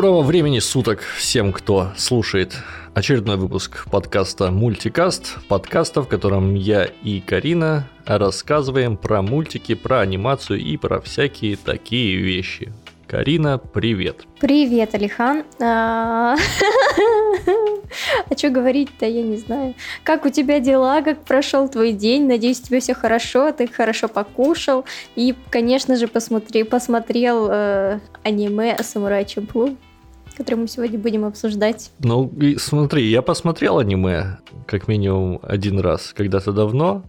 Доброго времени суток всем, кто слушает очередной выпуск подкаста «Мультикаст», подкаста, в котором я и Карина рассказываем про мультики, про анимацию и про всякие такие вещи. Карина, привет. Привет, Алихан. А что говорить-то, я не знаю. Как у тебя дела, как прошел твой день? Надеюсь, тебе все хорошо, ты хорошо покушал. И, конечно же, посмотрел э, аниме «Самурай Чамплу», которое мы сегодня будем обсуждать. Ну, смотри, я посмотрел аниме как минимум один раз, когда-то давно.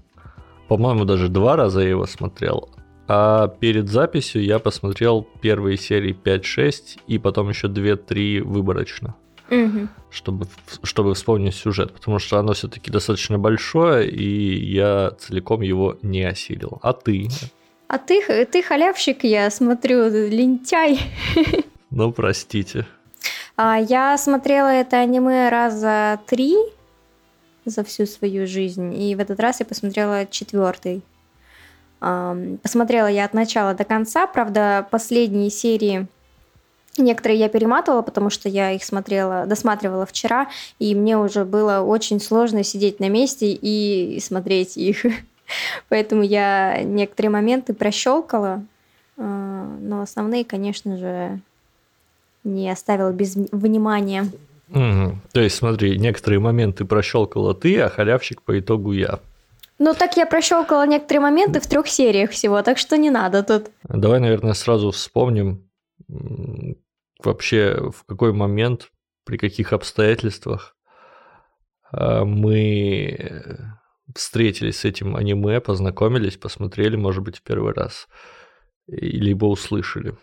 По-моему, даже два раза я его смотрел. А перед записью я посмотрел первые серии 5-6 и потом еще 2-3 выборочно. Угу. Чтобы, чтобы вспомнить сюжет, потому что оно все-таки достаточно большое, и я целиком его не осилил. А ты? А ты, ты халявщик, я смотрю, лентяй. Ну, простите. А, я смотрела это аниме раза три за всю свою жизнь, и в этот раз я посмотрела четвертый. Посмотрела я от начала до конца, правда, последние серии Некоторые я перематывала, потому что я их смотрела, досматривала вчера, и мне уже было очень сложно сидеть на месте и смотреть их. Поэтому я некоторые моменты прощелкала, а, но основные, конечно же, не оставила без внимания. Угу. То есть, смотри, некоторые моменты прощелкала ты, а халявщик по итогу я. Ну, так я прощелкала некоторые моменты в трех сериях всего, так что не надо тут. Давай, наверное, сразу вспомним вообще в какой момент, при каких обстоятельствах а, мы встретились с этим аниме, познакомились, посмотрели, может быть, в первый раз, либо услышали.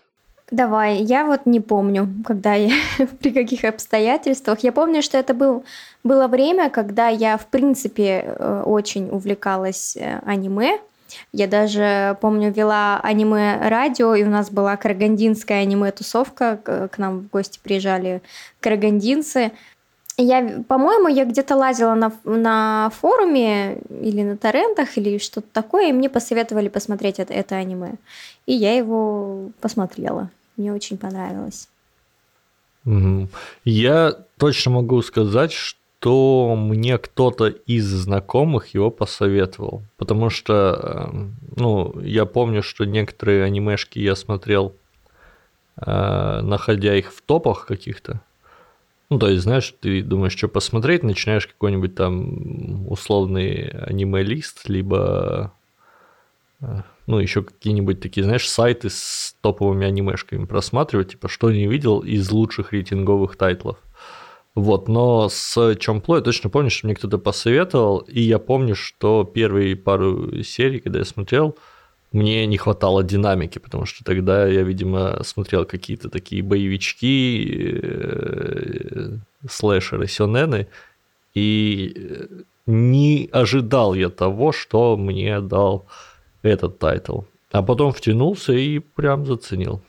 Давай, я вот не помню, когда я, при каких обстоятельствах. Я помню, что это был, было время, когда я, в принципе, э, очень увлекалась э, аниме. Я даже, помню, вела аниме-радио, и у нас была карагандинская аниме-тусовка, к нам в гости приезжали карагандинцы. Я, по-моему, я где-то лазила на, на форуме или на торрентах или что-то такое, и мне посоветовали посмотреть это, это аниме. И я его посмотрела. Мне очень понравилось. Я точно могу сказать, что мне кто-то из знакомых его посоветовал, потому что, эм, ну, я помню, что некоторые анимешки я смотрел, э, находя их в топах каких-то. Ну, то есть, знаешь, ты думаешь, что посмотреть, начинаешь какой-нибудь там условный аниме-лист, либо э, ну, еще какие-нибудь такие, знаешь, сайты с топовыми анимешками просматривать, типа, что не видел из лучших рейтинговых тайтлов. Вот, но с Чомпло я точно помню, что мне кто-то посоветовал, и я помню, что первые пару серий, когда я смотрел, мне не хватало динамики, потому что тогда я, видимо, смотрел какие-то такие боевички, э, слэшеры, сёнены, и э, не ожидал я того, что мне дал этот title. А потом втянулся и прям заценил.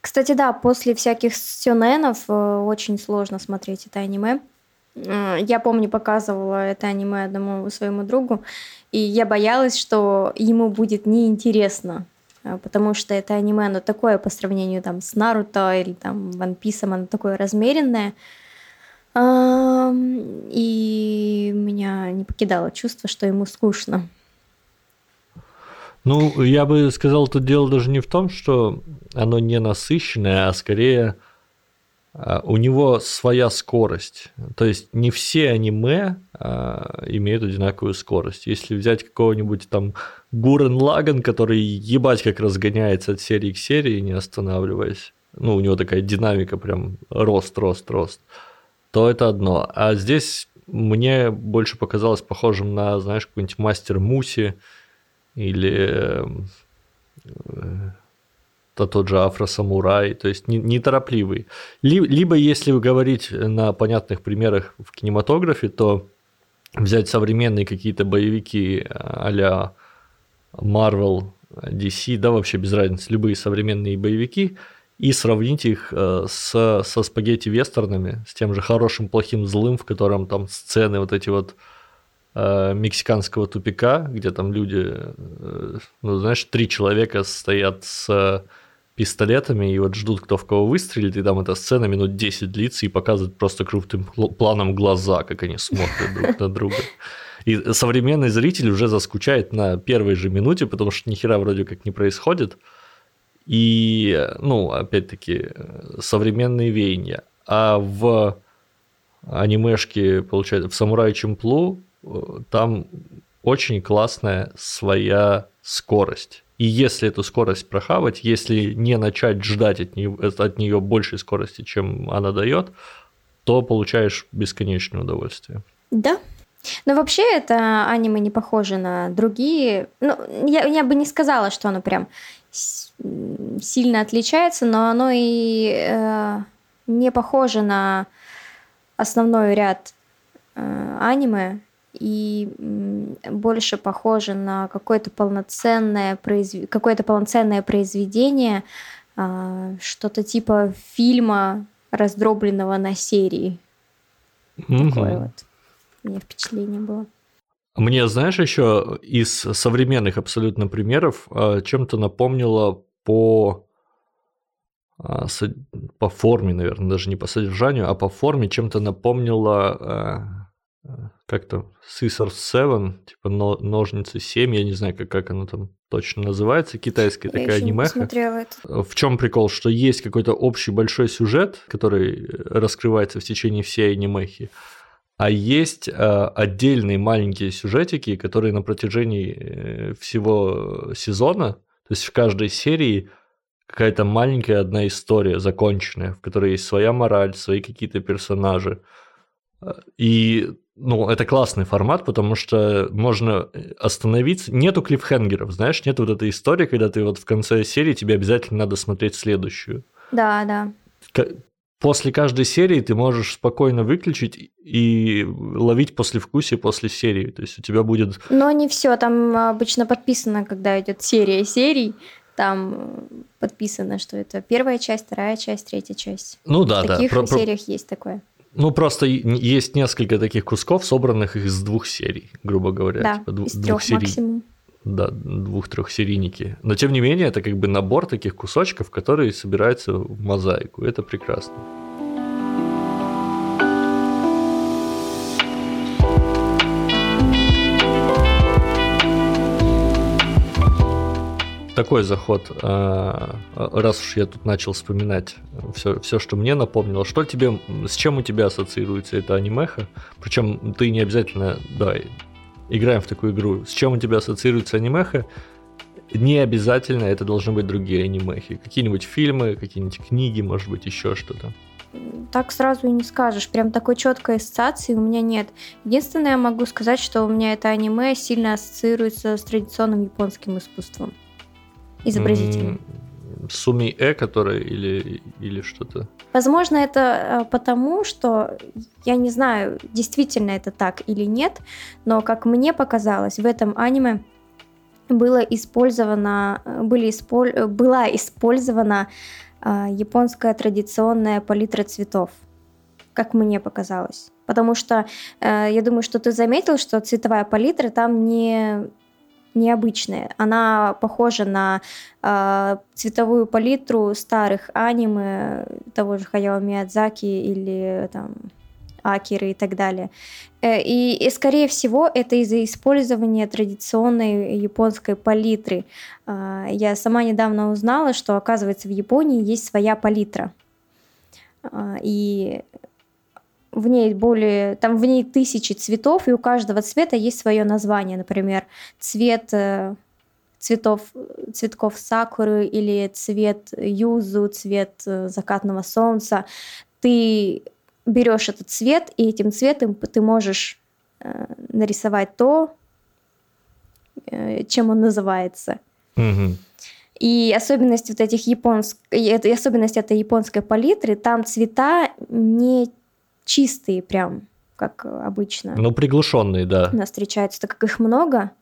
Кстати, да, после всяких сёненов э, очень сложно смотреть это аниме. Э, я помню, показывала это аниме одному своему другу, и я боялась, что ему будет неинтересно, э, потому что это аниме, оно такое по сравнению там, с Наруто или там One Piece, оно такое размеренное. И меня не покидало чувство, что ему скучно. Ну, я бы сказал, тут дело даже не в том, что оно не насыщенное, а скорее а, у него своя скорость. То есть не все аниме а, имеют одинаковую скорость. Если взять какого-нибудь там Гурен Лаган, который ебать как разгоняется от серии к серии, не останавливаясь, ну, у него такая динамика прям рост, рост, рост, то это одно. А здесь мне больше показалось похожим на, знаешь, какой-нибудь мастер Муси, или э, то тот же афросамурай, то есть неторопливый. Либо, если говорить на понятных примерах в кинематографе, то взять современные какие-то боевики а-ля Marvel, DC, да, вообще без разницы, любые современные боевики, и сравнить их э, с, со спагетти-вестернами, с тем же хорошим, плохим, злым, в котором там сцены вот эти вот Э, мексиканского тупика, где там люди, э, ну, знаешь, три человека стоят с пистолетами и вот ждут, кто в кого выстрелит, и там эта сцена минут 10 длится и показывает просто крупным планом глаза, как они смотрят друг на друга. И современный зритель уже заскучает на первой же минуте, потому что ни хера вроде как не происходит. И, ну, опять-таки, современные веяния. А в анимешке, получается, в «Самурай Чемплу» э, там очень классная своя скорость. И если эту скорость прохавать, если не начать ждать от нее, от нее большей скорости, чем она дает, то получаешь бесконечное удовольствие. Да. Но вообще это аниме не похоже на другие. Ну, я, я бы не сказала, что оно прям сильно отличается, но оно и э, не похоже на основной ряд э, аниме и больше похоже на какое-то полноценное, произв... какое-то полноценное произведение, э, что-то типа фильма, раздробленного на серии. Mm-hmm. Такое вот у меня впечатление было. Мне, знаешь, еще из современных абсолютно примеров э, чем-то напомнило по а, по форме, наверное, даже не по содержанию, а по форме чем-то напомнила э, как-то Scissors 7, типа ножницы 7, я не знаю, как, как оно там точно называется, китайская я такая анимеха. В чем прикол, что есть какой-то общий большой сюжет, который раскрывается в течение всей анимехи, а есть э, отдельные маленькие сюжетики, которые на протяжении э, всего сезона, то есть в каждой серии какая-то маленькая одна история законченная, в которой есть своя мораль, свои какие-то персонажи. И ну, это классный формат, потому что можно остановиться. Нету клиффхенгеров, знаешь, нет вот этой истории, когда ты вот в конце серии тебе обязательно надо смотреть следующую. Да, да после каждой серии ты можешь спокойно выключить и ловить послевкусие после серии. То есть у тебя будет... Но не все, там обычно подписано, когда идет серия серий, там подписано, что это первая часть, вторая часть, третья часть. Ну да, В да. таких про, сериях про... есть такое. Ну, просто есть несколько таких кусков, собранных из двух серий, грубо говоря. Да, типа, из двух серий. максимум да, двух-трехсерийники. Но тем не менее, это как бы набор таких кусочков, которые собираются в мозаику. Это прекрасно. Такой заход, а, раз уж я тут начал вспоминать все, все, что мне напомнило. Что тебе, с чем у тебя ассоциируется это анимеха? Причем ты не обязательно, да, играем в такую игру, с чем у тебя ассоциируется анимеха, не обязательно это должны быть другие анимехи. Какие-нибудь фильмы, какие-нибудь книги, может быть, еще что-то. Так сразу и не скажешь. Прям такой четкой ассоциации у меня нет. Единственное, я могу сказать, что у меня это аниме сильно ассоциируется с традиционным японским искусством. Изобразительным. Суми Э, который или, или что-то? Возможно, это э, потому, что я не знаю, действительно это так или нет, но как мне показалось, в этом аниме было использовано, были исполь, была использована э, японская традиционная палитра цветов, как мне показалось. Потому что э, я думаю, что ты заметил, что цветовая палитра там не необычная. Она похожа на э, цветовую палитру старых аниме того же Хаяо Миядзаки или там Акиры и так далее. Э, и, и скорее всего это из-за использования традиционной японской палитры. Э, я сама недавно узнала, что оказывается в Японии есть своя палитра. Э, и в ней более, там в ней тысячи цветов, и у каждого цвета есть свое название. Например, цвет э, цветов, цветков сакуры или цвет юзу, цвет э, закатного солнца. Ты берешь этот цвет, и этим цветом ты можешь э, нарисовать то, чем он называется. И особенность вот этих японск... и особенность этой японской палитры, там цвета не чистые прям, как обычно. Ну, приглушенные, да. У нас встречаются, так как их много.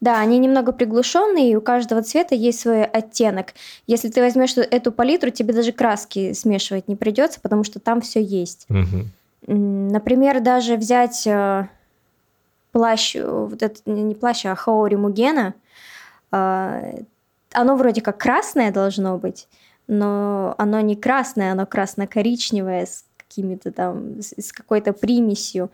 Да, они немного приглушенные, и у каждого цвета есть свой оттенок. Если ты возьмешь эту палитру, тебе даже краски смешивать не придется, потому что там все есть. Угу. Например, даже взять э, плащ, вот это не плащ, а Хаори Мугена, э, оно вроде как красное должно быть, но оно не красное, оно красно-коричневое с какими-то там, с какой-то примесью.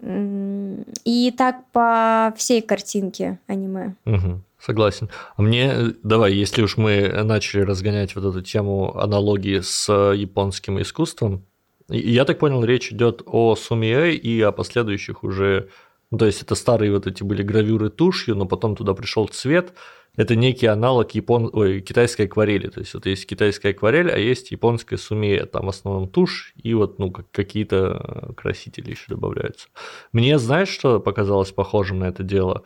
И так по всей картинке аниме. Угу, согласен. А мне, давай, если уж мы начали разгонять вот эту тему аналогии с японским искусством, я так понял, речь идет о сумиэ и о последующих уже, ну, то есть это старые вот эти были гравюры тушью, но потом туда пришел цвет, это некий аналог япон... Ой, китайской акварели. То есть вот есть китайская акварель, а есть японская сумея. Там в основном тушь и вот ну, как какие-то красители еще добавляются. Мне, знаешь, что показалось похожим на это дело?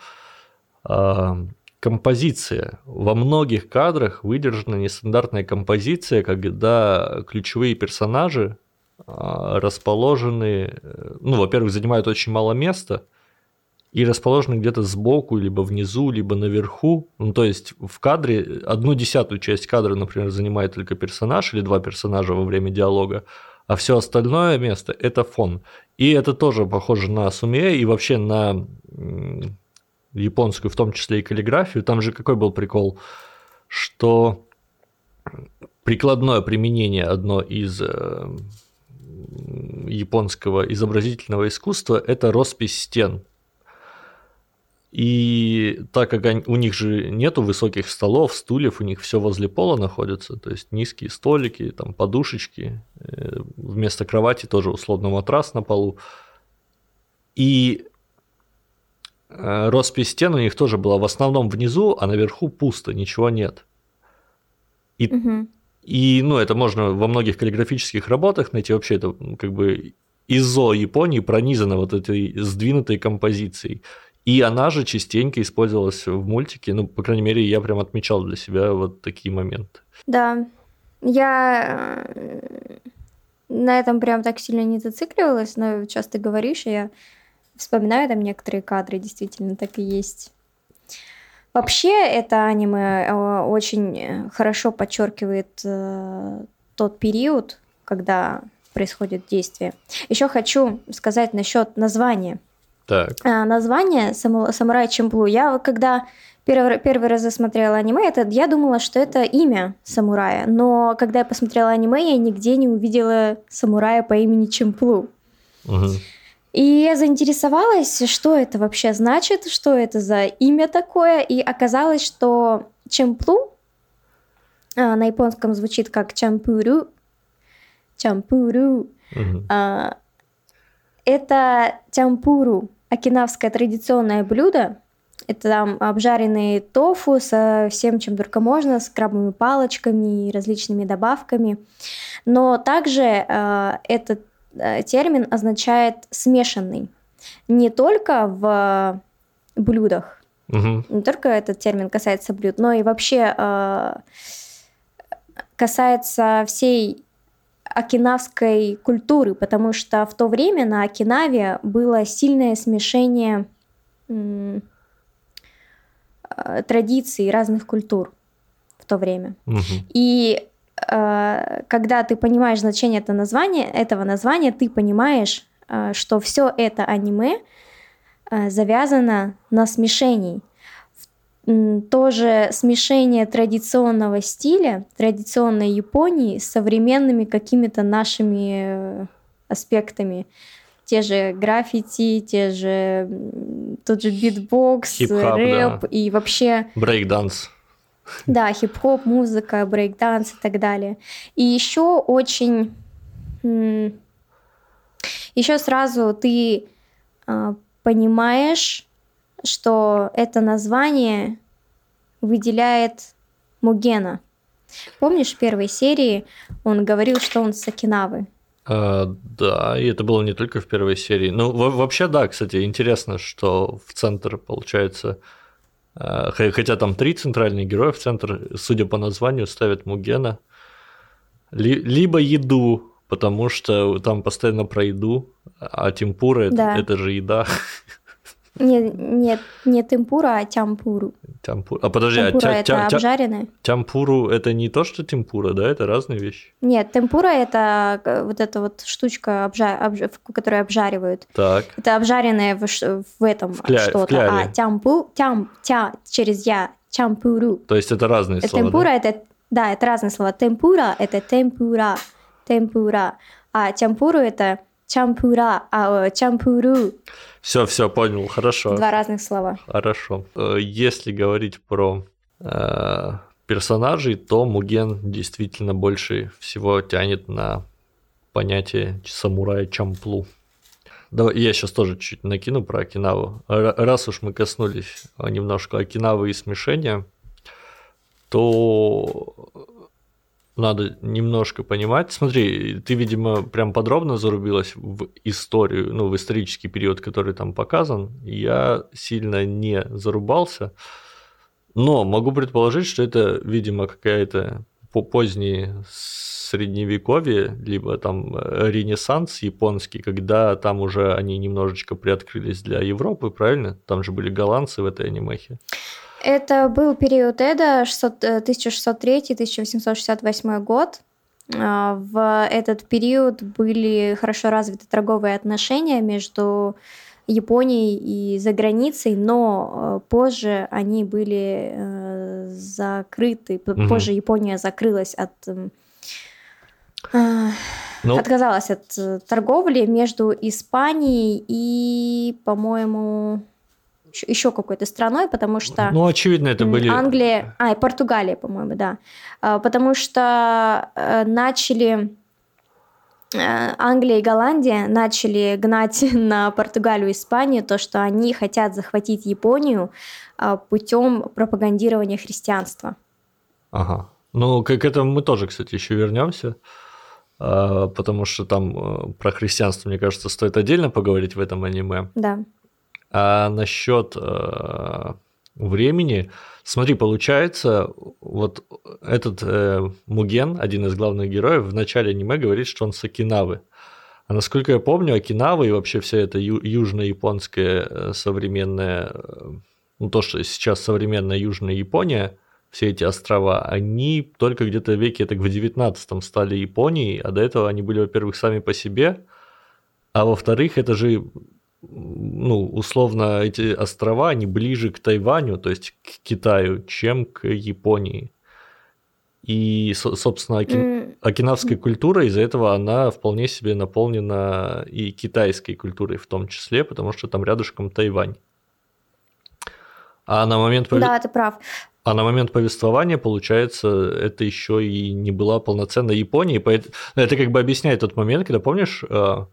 А, композиция. Во многих кадрах выдержана нестандартная композиция, когда ключевые персонажи а, расположены, э, ну, во-первых, занимают очень мало места – и расположены где-то сбоку, либо внизу, либо наверху. Ну, то есть в кадре одну десятую часть кадра, например, занимает только персонаж или два персонажа во время диалога, а все остальное место – это фон. И это тоже похоже на суме и вообще на японскую, в том числе и каллиграфию. Там же какой был прикол, что прикладное применение одно из э, японского изобразительного искусства – это роспись стен. И так как они, у них же нету высоких столов, стульев, у них все возле пола находится, то есть низкие столики, там подушечки, э, вместо кровати тоже условно матрас на полу. И э, роспись стен у них тоже была в основном внизу, а наверху пусто, ничего нет. И, угу. и ну, это можно во многих каллиграфических работах найти вообще это как бы ИЗО Японии пронизано вот этой сдвинутой композицией. И она же частенько использовалась в мультике. Ну, по крайней мере, я прям отмечал для себя вот такие моменты. Да. Я э, на этом прям так сильно не зацикливалась, но часто говоришь, и я вспоминаю там некоторые кадры, действительно так и есть. Вообще, это аниме э, очень хорошо подчеркивает э, тот период, когда происходит действие. Еще хочу сказать насчет названия. Так. А, название «Самурай Чемплу». Я когда первый, первый раз засмотрела аниме, это, я думала, что это имя самурая. Но когда я посмотрела аниме, я нигде не увидела самурая по имени Чемплу. Угу. И я заинтересовалась, что это вообще значит, что это за имя такое. И оказалось, что Чемплу а, на японском звучит как Чампуру. Чампуру. Угу. А, это тямпуру, окинавское традиционное блюдо. Это там обжаренные тофу со всем, чем только можно, с крабовыми палочками и различными добавками. Но также э, этот э, термин означает смешанный. Не только в блюдах, угу. не только этот термин касается блюд, но и вообще э, касается всей окинавской культуры, потому что в то время на Окинаве было сильное смешение э, традиций разных культур в то время. Угу. И э, когда ты понимаешь значение этого названия, этого названия, ты понимаешь, э, что все это аниме э, завязано на смешении тоже смешение традиционного стиля, традиционной Японии с современными какими-то нашими э, аспектами. Те же граффити, те же тот же битбокс, рэп да. и вообще... Брейкданс. Да, хип-хоп, музыка, брейкданс и так далее. И еще очень... Еще сразу ты а, понимаешь что это название выделяет Мугена. Помнишь, в первой серии он говорил, что он с Окинавы? А, да, и это было не только в первой серии. Ну, вообще, да, кстати, интересно, что в центр, получается, а, хотя там три центральных героя, в центр, судя по названию, ставят Мугена. Либо еду, потому что там постоянно про еду, а темпура да. это, это же еда. Нет, нет, не темпура, а тямпуру. Тямпур. А подожди, а темпура а это тя, обжаренное? Тямпуру это не то, что темпура, да? Это разные вещи. Нет, темпура это вот эта вот штучка, обжа... Обж... которую обжаривают. Так. Это обжаренное в, в этом в кля... что-то. А тямпу, тям, тя через я, тямпуру. То есть это разные это слова, Темпура да? это Да, это разные слова. Темпура – это темпура, темпура. А чампуру – это чампура, а чампуру. Все, все, понял, хорошо. Два разных слова. Хорошо. Э, если говорить про э, персонажей, то Муген действительно больше всего тянет на понятие самурая Чамплу. Давай, я сейчас тоже чуть накину про Окинаву. Раз уж мы коснулись немножко Окинавы и смешения, то надо немножко понимать. Смотри, ты, видимо, прям подробно зарубилась в историю, ну, в исторический период, который там показан. Я сильно не зарубался, но могу предположить, что это, видимо, какая-то поздние средневековье, либо там э, ренессанс японский, когда там уже они немножечко приоткрылись для Европы, правильно? Там же были голландцы в этой анимехе. Это был период Эда, 1603-1868 год. А, в этот период были хорошо развиты торговые отношения между Японией и за границей, но э, позже они были э, закрыты, угу. позже Япония закрылась от ну, отказалась от э, торговли между Испанией и, по-моему, еще какой-то страной, потому что... Ну, очевидно, это были... Англия... А, и Португалия, по-моему, да. А, потому что э, начали... Э, Англия и Голландия начали гнать на Португалию и Испанию то, что они хотят захватить Японию а, путем пропагандирования христианства. Ага. Ну, к этому мы тоже, кстати, еще вернемся. А, потому что там э, про христианство, мне кажется, стоит отдельно поговорить в этом аниме. Да. А насчет э, времени, смотри, получается, вот этот э, Муген, один из главных героев, в начале аниме говорит, что он с Окинавы. А насколько я помню, Окинава и вообще вся эта ю- южно-японская э, современная, ну то, что сейчас современная Южная Япония, все эти острова, они только где-то веке так в 19 стали Японией, а до этого они были, во-первых, сами по себе, а во-вторых, это же, ну, условно, эти острова, они ближе к Тайваню, то есть к Китаю, чем к Японии. И, собственно, оки... mm. окинавская культура из-за этого она вполне себе наполнена и китайской культурой в том числе, потому что там рядышком Тайвань. А на момент... Да, ты прав. А на момент повествования, получается, это еще и не была полноценной Японией. Поэтому это как бы объясняет тот момент, когда, помнишь, э,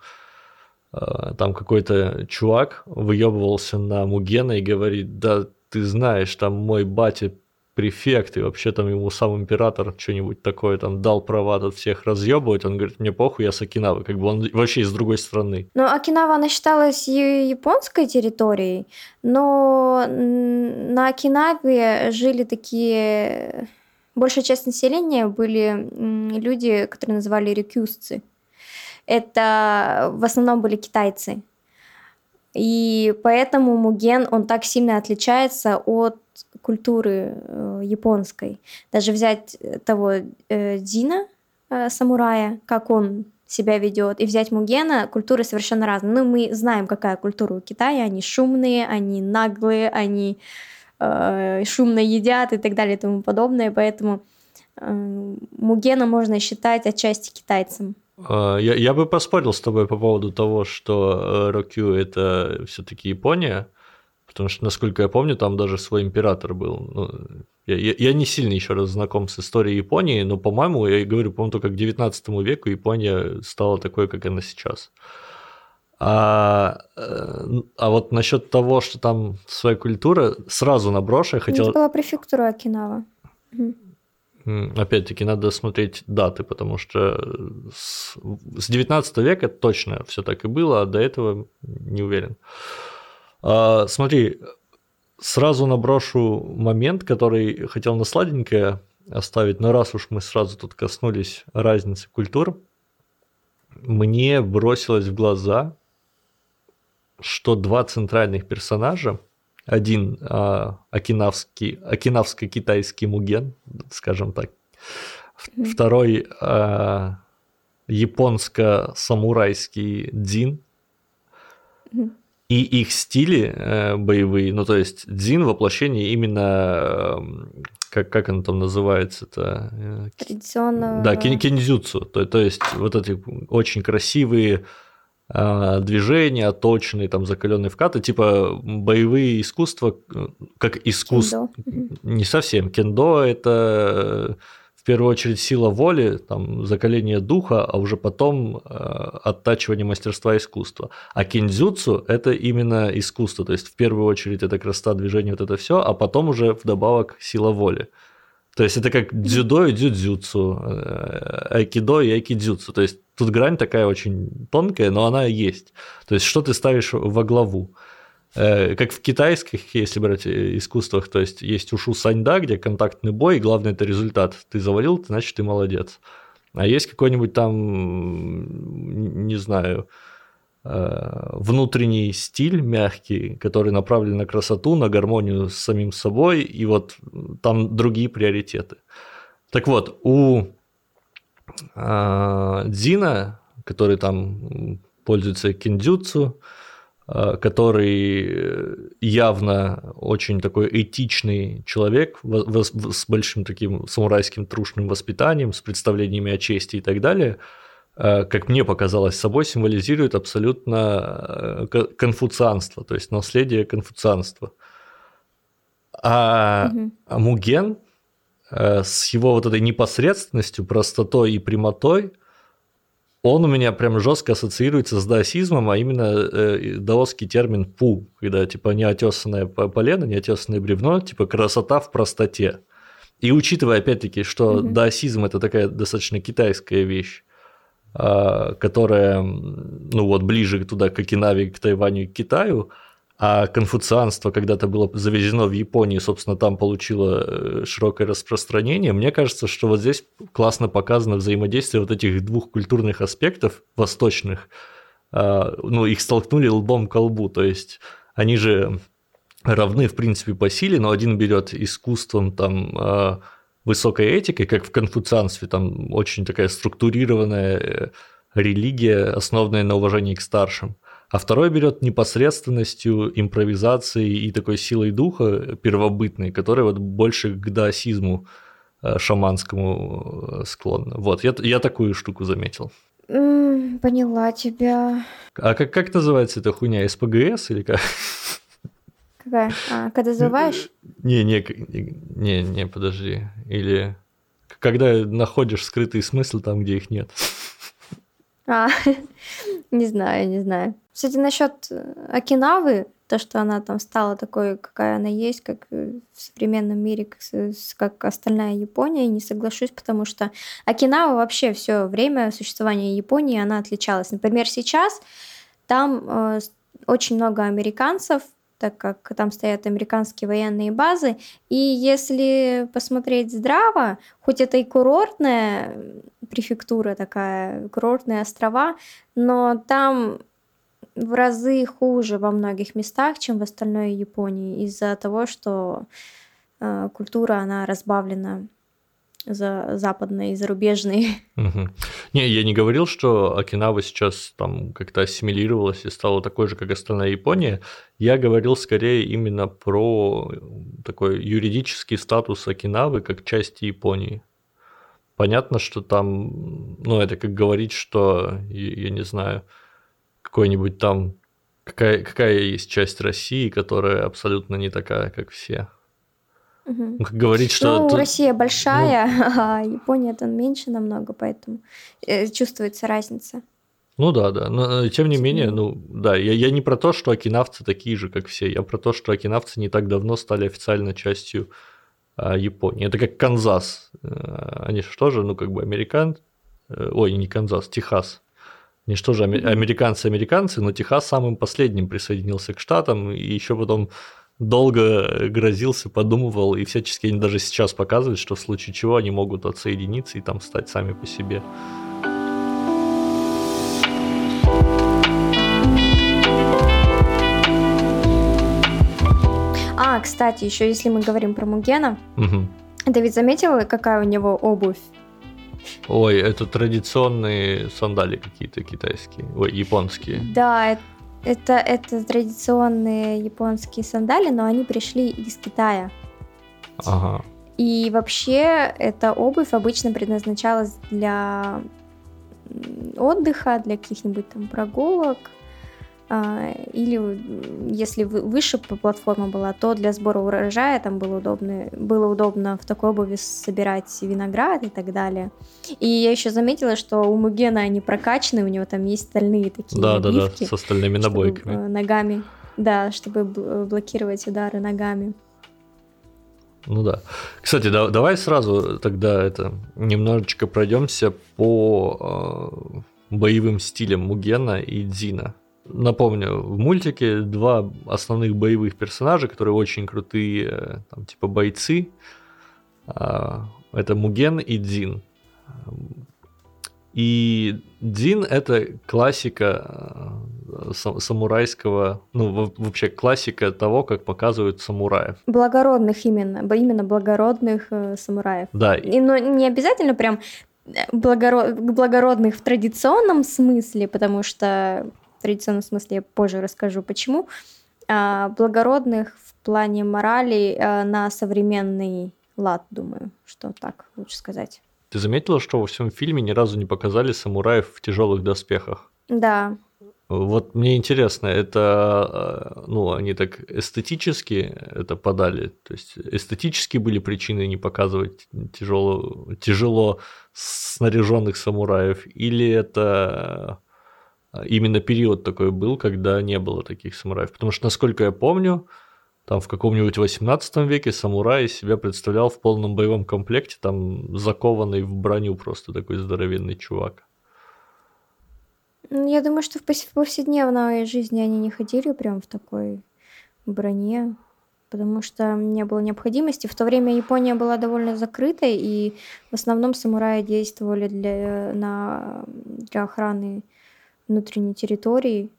там какой-то чувак выебывался на Мугена и говорит, да ты знаешь, там мой батя префект, и вообще там ему сам император что-нибудь такое там дал права тут всех разъебывать, он говорит, мне похуй, я с Окинавы, как бы он вообще из другой страны. Ну, Окинава, она считалась японской территорией, но на Окинаве жили такие... Большая часть населения были люди, которые называли рекюсцы. Это в основном были китайцы. И поэтому Муген, он так сильно отличается от культуры э, японской. Даже взять э, того э, Дина, э, самурая, как он себя ведет, и взять Мугена, культуры совершенно разные. Ну, мы знаем, какая культура у Китая. Они шумные, они наглые, они э, шумно едят и так далее и тому подобное. Поэтому э, Мугена можно считать отчасти китайцем. А, я, я бы поспорил с тобой по поводу того, что э, Рокю это все-таки Япония, потому что, насколько я помню, там даже свой император был. Ну, я, я, не сильно еще раз знаком с историей Японии, но, по-моему, я говорю, по-моему, только к 19 веку Япония стала такой, как она сейчас. А, э, а вот насчет того, что там своя культура, сразу наброшу, я хотел... Это была префектура Окинава. Опять-таки, надо смотреть даты, потому что с, с 19 века точно все так и было, а до этого не уверен. А, смотри, сразу наброшу момент, который хотел на сладенькое оставить, но раз уж мы сразу тут коснулись разницы культур, мне бросилось в глаза, что два центральных персонажа один а, окинавский, окинавско-китайский муген, скажем так. Второй а, японско-самурайский дзин. И их стили э, боевые, ну то есть дзин воплощение именно, э, как, как оно там называется-то? Э, Традиционно. Да, кин, кинзюцу, то, то есть вот эти очень красивые движения, точные, там закаленные вкаты, типа боевые искусства, э, как искусство. Не совсем. Кендо это в первую очередь сила воли, там, закаление духа, а уже потом э, оттачивание мастерства искусства. А киндзюцу – это именно искусство, то есть в первую очередь это красота движения, вот это все, а потом уже вдобавок сила воли. То есть это как дзюдо и дзюдзюцу, э, айкидо и айкидзюцу. То есть тут грань такая очень тонкая, но она есть. То есть что ты ставишь во главу. Э, как в китайских, если брать э, искусствах, то есть есть ушу саньда, где контактный бой, и главное это результат. Ты завалил, значит ты молодец. А есть какой-нибудь там, не знаю, внутренний стиль мягкий, который направлен на красоту, на гармонию с самим собой, и вот там другие приоритеты. Так вот, у Дзина, который там пользуется киндзюцу, Э, который э, явно очень такой этичный человек с большим таким самурайским трушным воспитанием, с представлениями о чести и так далее, э, как мне показалось, собой символизирует абсолютно конфуцианство, то есть наследие конфуцианства. А, угу. Муген с его вот этой непосредственностью, простотой и прямотой – он у меня прям жестко ассоциируется с даосизмом, а именно э, даосский термин пу, когда типа неотесанное полено, неотесанное бревно, типа красота в простоте. И учитывая опять-таки, что mm-hmm. даосизм это такая достаточно китайская вещь, э, которая, ну вот, ближе туда, к Окинаве, к Тайваню и к Китаю, а конфуцианство когда-то было завезено в Японию, собственно, там получило э, широкое распространение. Мне кажется, что вот здесь классно показано взаимодействие вот этих двух культурных аспектов восточных. А, ну, их столкнули лбом к лбу, то есть они же равны, в принципе, по силе, но один берет искусством, там, а, высокой этикой, как в конфуцианстве, там очень такая структурированная э, религия, основанная на уважении к старшим – а второй берет непосредственностью, импровизацией и такой силой духа первобытной, которая вот больше к даосизму э, шаманскому э, склонна. Вот, я, я такую штуку заметил. Поняла тебя. А как, как называется эта хуйня? СПГС или как? Какая? А, когда называешь? Не, не, не, не, подожди. Или когда находишь скрытый смысл там, где их нет. А, не знаю, не знаю. Кстати, насчет э, Окинавы, то, что она там стала такой, какая она есть, как э, в современном мире, как, как остальная Япония, не соглашусь, потому что Окинава вообще все время существования Японии, она отличалась. Например, сейчас там э, очень много американцев, так как там стоят американские военные базы. И если посмотреть здраво, хоть это и курортная префектура такая, курортные острова, но там в разы хуже во многих местах, чем в остальной Японии, из-за того, что э, культура, она разбавлена за зарубежной. Угу. Не, я не говорил, что Окинава сейчас там как-то ассимилировалась и стала такой же, как остальная Япония. Я говорил скорее именно про такой юридический статус Окинавы как части Японии. Понятно, что там, ну, это как говорить, что, я не знаю, какой-нибудь там, какая, какая есть часть России, которая абсолютно не такая, как все. Угу. Говорить, что... Ну, тут... Россия большая, ну... а Япония там меньше намного, поэтому э, чувствуется разница. Ну да, да. Но тем не менее, ну да, я, я не про то, что окинавцы такие же, как все. Я про то, что окинавцы не так давно стали официально частью а, Японии. Это как Канзас. А, они же тоже, ну, как бы американ. Э, ой, не Канзас, Техас. Они же тоже американцы-американцы, но Техас самым последним присоединился к Штатам, и еще потом долго грозился, подумывал, и всячески они даже сейчас показывают, что в случае чего они могут отсоединиться и там стать сами по себе. А, кстати, еще если мы говорим про Мугена, угу. ты ведь заметила, какая у него обувь? Ой, это традиционные сандали какие-то китайские, ой, японские. Да, Это, это традиционные японские сандали, но они пришли из Китая. Ага. И вообще эта обувь обычно предназначалась для отдыха, для каких-нибудь там прогулок, или если выше платформа была, то для сбора урожая там было удобно, было удобно в такой обуви собирать виноград и так далее. И я еще заметила, что у Мугена они прокачаны, у него там есть стальные такие Да, да, да, со стальными набойками. Э, ногами, да, чтобы блокировать удары ногами. Ну да. Кстати, да, давай сразу тогда это немножечко пройдемся по э, боевым стилям Мугена и Дзина. Напомню, в мультике два основных боевых персонажа, которые очень крутые, э, там, типа бойцы. Э, это Муген и Дзин. И Дзин это классика э, самурайского, ну вообще классика того, как показывают самураев. Благородных именно, именно благородных э, самураев. Да. И, но не обязательно прям благород, благородных в традиционном смысле, потому что в традиционном смысле я позже расскажу почему, а благородных в плане морали а, на современный лад, думаю, что так лучше сказать. Ты заметила, что во всем фильме ни разу не показали самураев в тяжелых доспехах? Да. Вот мне интересно, это, э, ну, они так эстетически это подали, то есть эстетически были причины не показывать тяжело, тяжело снаряженных самураев, или это именно период такой был, когда не было таких самураев? Потому что, насколько я помню, там в каком-нибудь 18 веке самурай себя представлял в полном боевом комплекте, там закованный в броню просто такой здоровенный чувак. Ну, я думаю, что в повседневной жизни они не ходили прям в такой броне, потому что не было необходимости. В то время Япония была довольно закрытой, и в основном самураи действовали для, на, для охраны внутренней территории,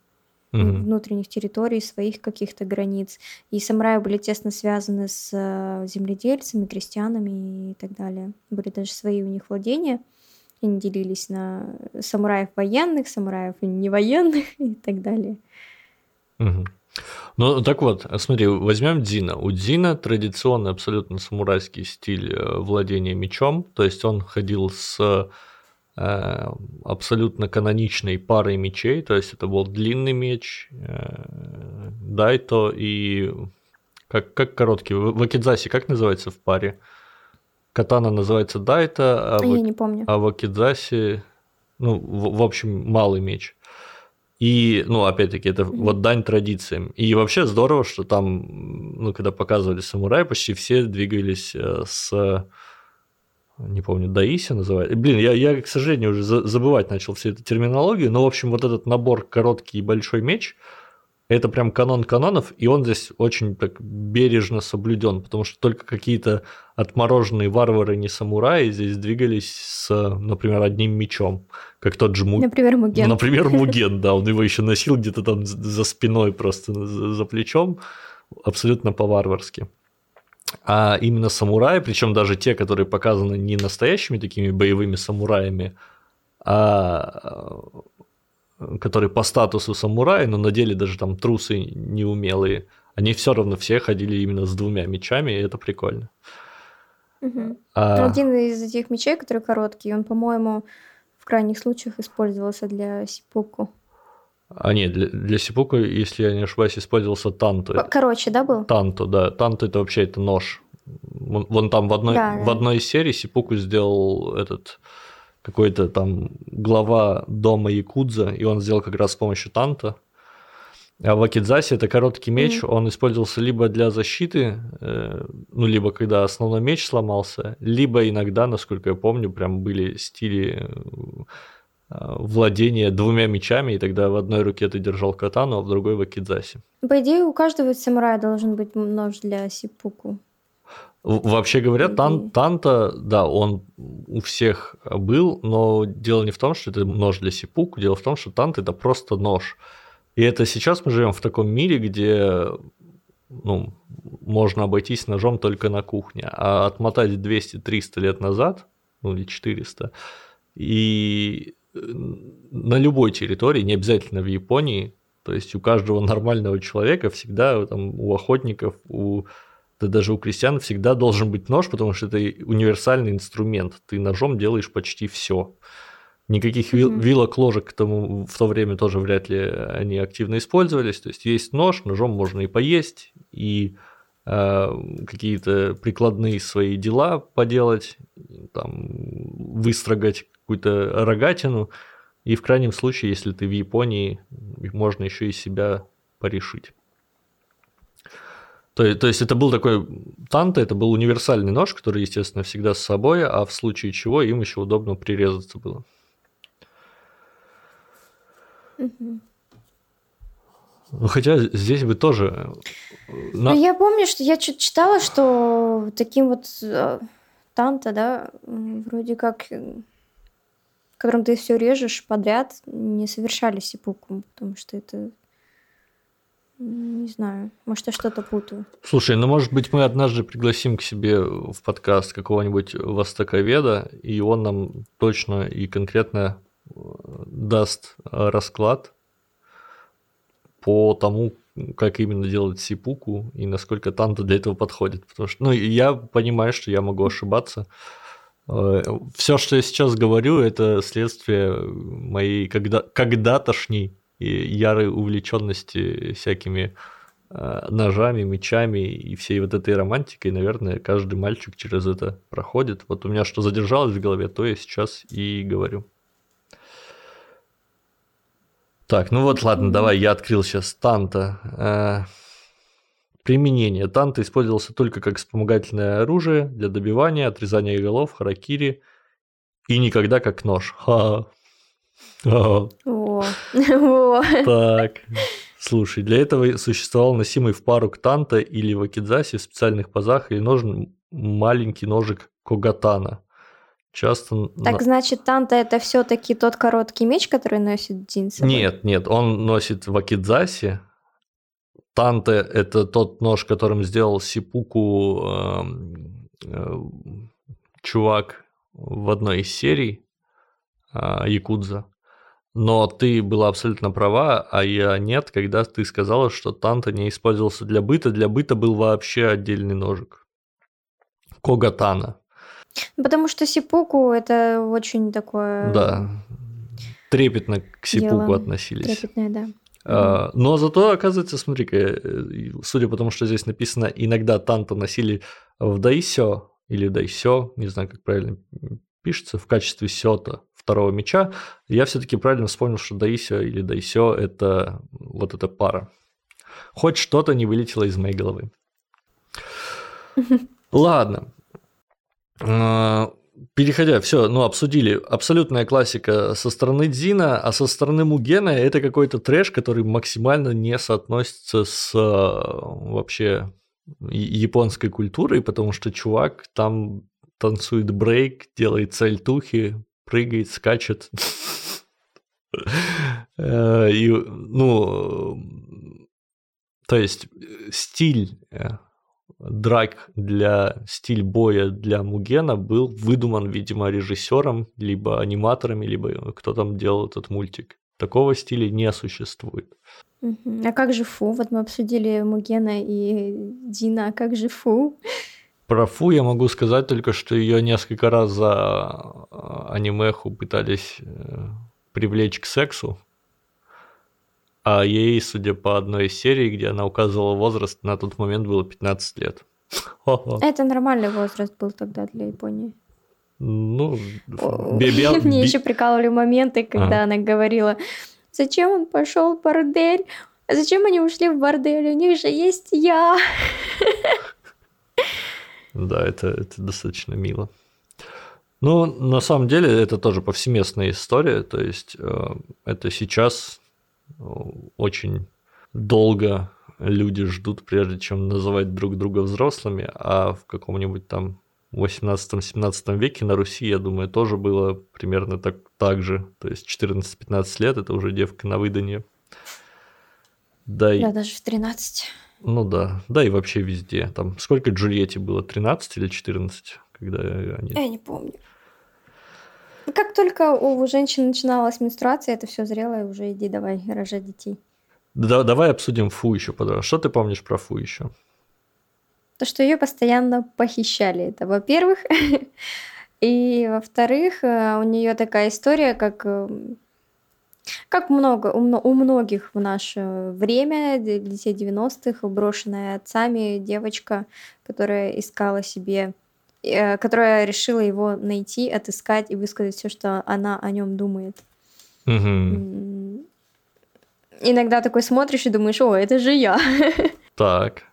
угу. внутренних территорий, своих каких-то границ. И самураи были тесно связаны с э, земледельцами, крестьянами и так далее. Были даже свои у них владения. Они делились на самураев военных, самураев невоенных и так далее. Угу. Ну, так вот, смотри, возьмем Дина. У Дина традиционный абсолютно самурайский стиль э, владения мечом, то есть он ходил с абсолютно каноничной парой мечей, то есть это был длинный меч, э, дайто и как, как короткий, в Акидзасе как называется в паре? Катана называется дайто, а, Я в, не помню. а в Акидзасе, ну, в, в общем, малый меч. И, ну, опять-таки, это вот дань традициям. И вообще здорово, что там, ну, когда показывали самурай, почти все двигались э, с не помню, Даиси называют. Блин, я, я, к сожалению, уже забывать начал всю эту терминологию, но, в общем, вот этот набор короткий и большой меч, это прям канон канонов, и он здесь очень так бережно соблюден, потому что только какие-то отмороженные варвары, не самураи, здесь двигались с, например, одним мечом, как тот же Муген. Например, Муген. Например, Муген, да, он его еще носил где-то там за спиной просто, за плечом, абсолютно по-варварски а именно самураи, причем даже те, которые показаны не настоящими такими боевыми самураями, а которые по статусу самураи, но на деле даже там трусы неумелые, они все равно все ходили именно с двумя мечами, и это прикольно. Угу. А... Один из этих мечей, который короткий, он, по-моему, в крайних случаях использовался для сипуку. А нет, для, для Сипука, если я не ошибаюсь, использовался Танто. Короче, да, был? Танто, да. Танто это вообще это нож. Вон, там в одной, да, в одной из серий Сипуку сделал этот какой-то там глава дома Якудза, и он сделал как раз с помощью Танто. А в Акидзасе это короткий меч, mm он использовался либо для защиты, э, ну, либо когда основной меч сломался, либо иногда, насколько я помню, прям были стили Э, владение двумя мечами, и тогда в одной руке ты держал катану, а в другой вакидзаси. По идее, у каждого самурая должен быть нож для сипуку. Вообще говоря, тан, танта, да, он у всех был, но дело не в том, что это нож для сипуку, дело в том, что тант это просто нож. И это сейчас мы живем в таком мире, где ну, можно обойтись ножом только на кухне, а отмотать 200-300 лет назад, ну или 400, и на любой территории, не обязательно в Японии, То есть у каждого нормального человека всегда, там, у охотников, у да даже у крестьян всегда должен быть нож, потому что это универсальный инструмент. Ты ножом делаешь почти все. Никаких mm-hmm. вилок, ложек к тому, в то время тоже вряд ли они активно использовались. То есть есть нож, ножом можно и поесть, и какие-то прикладные свои дела поделать, там, выстрогать какую-то рогатину. И в крайнем случае, если ты в Японии, можно еще и себя порешить. То, то есть это был такой танта, это был универсальный нож, который, естественно, всегда с собой, а в случае чего им еще удобно прирезаться было. Ну, хотя здесь бы тоже... Э, на... Ну, я помню, что я что-то читала, что таким вот э, танта, да, вроде как, э, которым ты все режешь подряд, не совершали сипуку, потому что это не знаю, может, я что-то путаю. Слушай, ну, может быть, мы однажды пригласим к себе в подкаст какого-нибудь востоковеда, и он нам точно и конкретно даст расклад по тому, как именно делать сипуку и насколько танто для этого подходит. Потому что, ну, я понимаю, что я могу ошибаться. Э, Все, что я сейчас говорю, это следствие моей когда- когда-тошней и ярой увлеченности всякими э, ножами, мечами и всей вот этой романтикой, наверное, каждый мальчик через это проходит. Вот у меня что задержалось в голове, то я сейчас и говорю. Так, ну вот, ладно, давай, я открыл сейчас Танта. Э, применение. Танта использовался только как вспомогательное оружие для добивания, отрезания голов, харакири и никогда как нож. Так. Слушай, для этого существовал носимый в пару к танта или вакидзаси в специальных пазах или ножен маленький ножик когатана. Часто... Так значит, танта это все-таки тот короткий меч, который носит Дин Нет, нет, он носит вакидзаси. Танта это тот нож, которым сделал сипуку э, э, чувак в одной из серий э, Якудза. Но ты была абсолютно права, а я нет, когда ты сказала, что танта не использовался для быта. Для быта был вообще отдельный ножик. Когатана. Потому что сипуку это очень такое... Да, трепетно к сипуку дело. относились. Трепетное, да. А, но зато, оказывается, смотри-ка, э, судя по тому, что здесь написано, иногда танта носили в дайсё или дайсё, не знаю, как правильно пишется, в качестве сёта второго меча, я все-таки правильно вспомнил, что Даисио или Дайсё – это вот эта пара. Хоть что-то не вылетело из моей головы. Ладно. А, переходя, все, ну, обсудили. Абсолютная классика со стороны Дзина, а со стороны Мугена это какой-то трэш, который максимально не соотносится с а, вообще японской культурой, потому что чувак там танцует брейк, делает сальтухи, прыгает, скачет. Э, и, ну, то есть стиль э, драк для стиль боя для Мугена был выдуман, видимо, режиссером, либо аниматорами, либо кто там делал этот мультик. Такого стиля не существует. А как же Фу? Вот мы обсудили Мугена и Дина, а как же Фу? Про Фу я могу сказать только, что ее несколько раз за а, анимеху пытались э, привлечь к сексу, а ей, судя по одной из серий, где она указывала возраст, на тот момент было 15 лет. Это нормальный возраст был тогда для Японии. Ну, мне еще прикалывали моменты, когда она говорила, зачем он пошел в бордель, зачем они ушли в бордель, у них же есть я. Да, это, это достаточно мило. Ну, на самом деле, это тоже повсеместная история. То есть, э, это сейчас очень долго люди ждут, прежде чем называть друг друга взрослыми, а в каком-нибудь там 18-17 веке на Руси, я думаю, тоже было примерно так, так же. То есть 14-15 лет это уже девка на выданье. Да, и... да даже в 13. Ну да, да и вообще везде. Там сколько Джульетте было, 13 или 14, когда они... Я не помню. Как только у женщин начиналась менструация, это все зрелое, уже иди давай рожать детей. Да, давай обсудим Фу еще подробно. Что ты помнишь про Фу еще? То, что ее постоянно похищали. Это, во-первых. И, во-вторых, э, у нее такая история, как э, как много у, многих в наше время, детей 90-х, брошенная отцами девочка, которая искала себе, которая решила его найти, отыскать и высказать все, что она о нем думает. Угу. Иногда такой смотришь и думаешь, о, это же я. Так.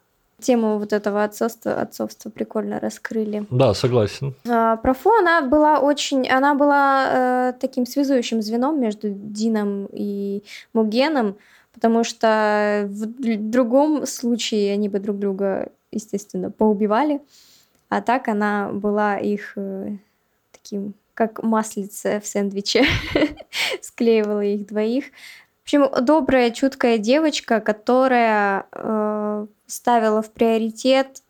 Тему вот этого отцовства, отцовства прикольно раскрыли. Да, согласен. А, про Фу она была очень, она была э, таким связующим звеном между Дином и Мугеном, потому что в другом случае они бы друг друга, естественно, поубивали, а так она была их э, таким как маслице в сэндвиче, склеивала их двоих. В общем, добрая, чуткая девочка, которая э, ставила в приоритет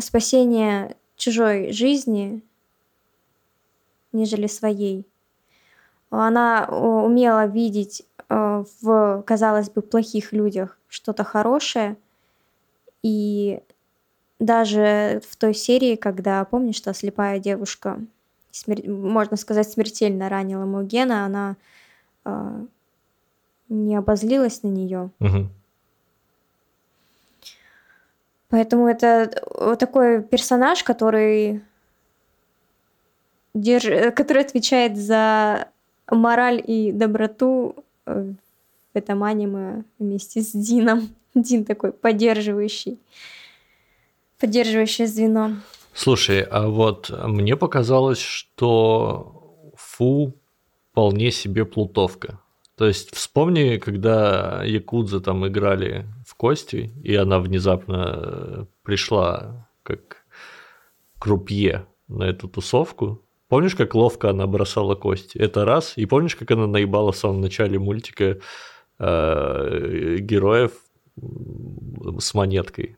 спасение чужой жизни, нежели своей. Она умела видеть э, в, казалось бы, плохих людях что-то хорошее. И даже в той серии, когда, помнишь, что слепая девушка, смер... можно сказать, смертельно ранила Мугена, она э, не обозлилась на нее. Угу. Поэтому это вот такой персонаж, который держ... который отвечает за мораль и доброту э, в этом аниме вместе с Дином. Дин такой поддерживающий, поддерживающее звено. Слушай, а вот мне показалось, что Фу вполне себе плутовка. То есть вспомни, когда Якудза там играли в кости, и она внезапно э, пришла как крупье на эту тусовку. Помнишь, как ловко она бросала кости? Это раз. И помнишь, как она наебала в самом начале мультика э, героев с монеткой?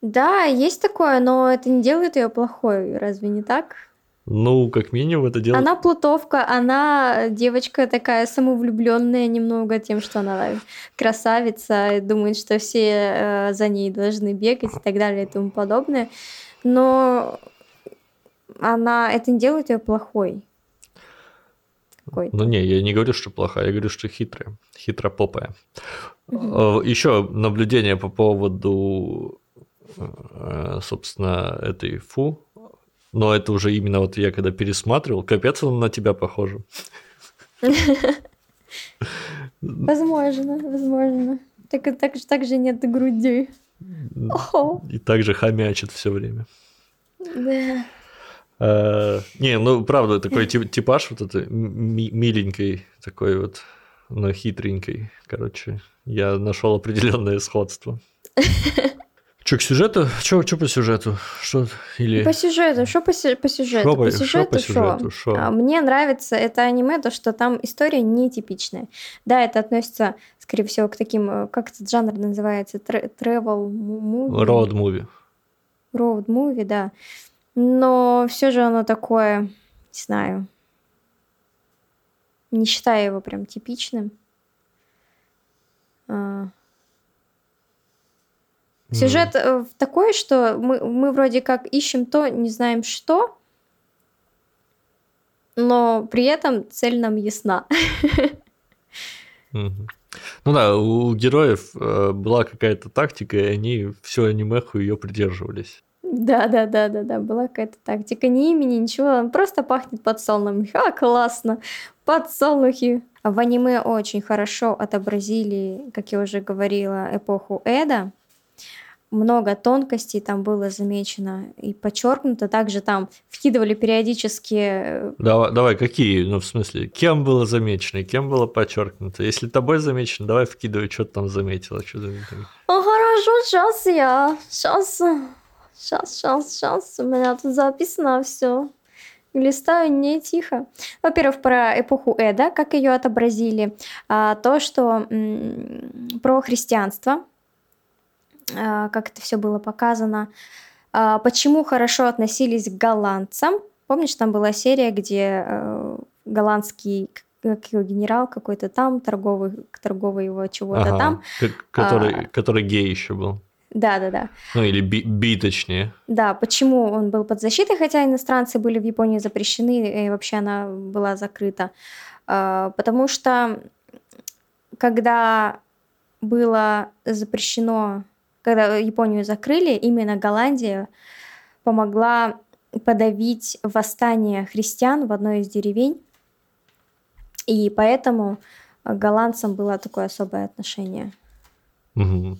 Да, есть такое, но это не делает ее плохой, разве не так? Ну, как минимум, это делает... Она плутовка, она девочка такая самовлюбленная немного тем, что она красавица, думает, что все э, за ней должны бегать и так далее и тому подобное. Но она это не делает ее плохой. Какой-то. Ну не, я не говорю, что плохая, я говорю, что хитрая, хитропопая. Угу. Еще наблюдение по поводу, э, собственно, этой фу но это уже именно вот я когда пересматривал, капец он на тебя похоже. Возможно, возможно. Так, так, так же нет груди. И также хомячит все время. Да. А, не, ну правда, такой типаж вот этой миленькой, такой вот, но хитренькой. Короче, я нашел определенное сходство. Что, к сюжету? Что, что по сюжету? Что или... По сюжету, что по, по сюжету? Шо по, по сюжету, по сюжету шо? А, мне нравится это аниме, то, что там история нетипичная. Да, это относится, скорее всего, к таким, э, как этот жанр называется, travel movie? Road movie. Road movie, да. Но все же оно такое, не знаю, не считаю его прям типичным. А, Сюжет mm. такой, что мы, мы вроде как ищем то, не знаем что, но при этом цель нам ясна. Mm-hmm. Ну да, у героев э, была какая-то тактика, и они всю анимеху ее придерживались. Да, да, да, да, да, была какая-то тактика. Ни имени, ничего, он просто пахнет подсолнухи. А, классно! Подсолнухи. В аниме очень хорошо отобразили, как я уже говорила, эпоху Эда много тонкостей там было замечено и подчеркнуто. Также там вкидывали периодически... Э, давай, давай, какие? Ну, в смысле, кем было замечено, кем было подчеркнуто? Если тобой замечено, давай вкидывай, что ты там заметила. Что заметила. Ну, хорошо, сейчас я. Сейчас, сейчас, сейчас, сейчас. У меня тут записано все. Листаю не тихо. Во-первых, про эпоху Эда, как ее отобразили. А, то, что м- про христианство, как это все было показано, а, почему хорошо относились к голландцам. Помнишь, там была серия, где э, голландский генерал какой-то там, торговый, торговый его чего-то ага, там. Который, а, который гей еще был. Да, да, да. Ну или би, би точнее. Да, почему он был под защитой, хотя иностранцы были в Японии запрещены, и вообще она была закрыта. А, потому что когда было запрещено, когда Японию закрыли, именно Голландия помогла подавить восстание христиан в одной из деревень. И поэтому голландцам было такое особое отношение. Угу.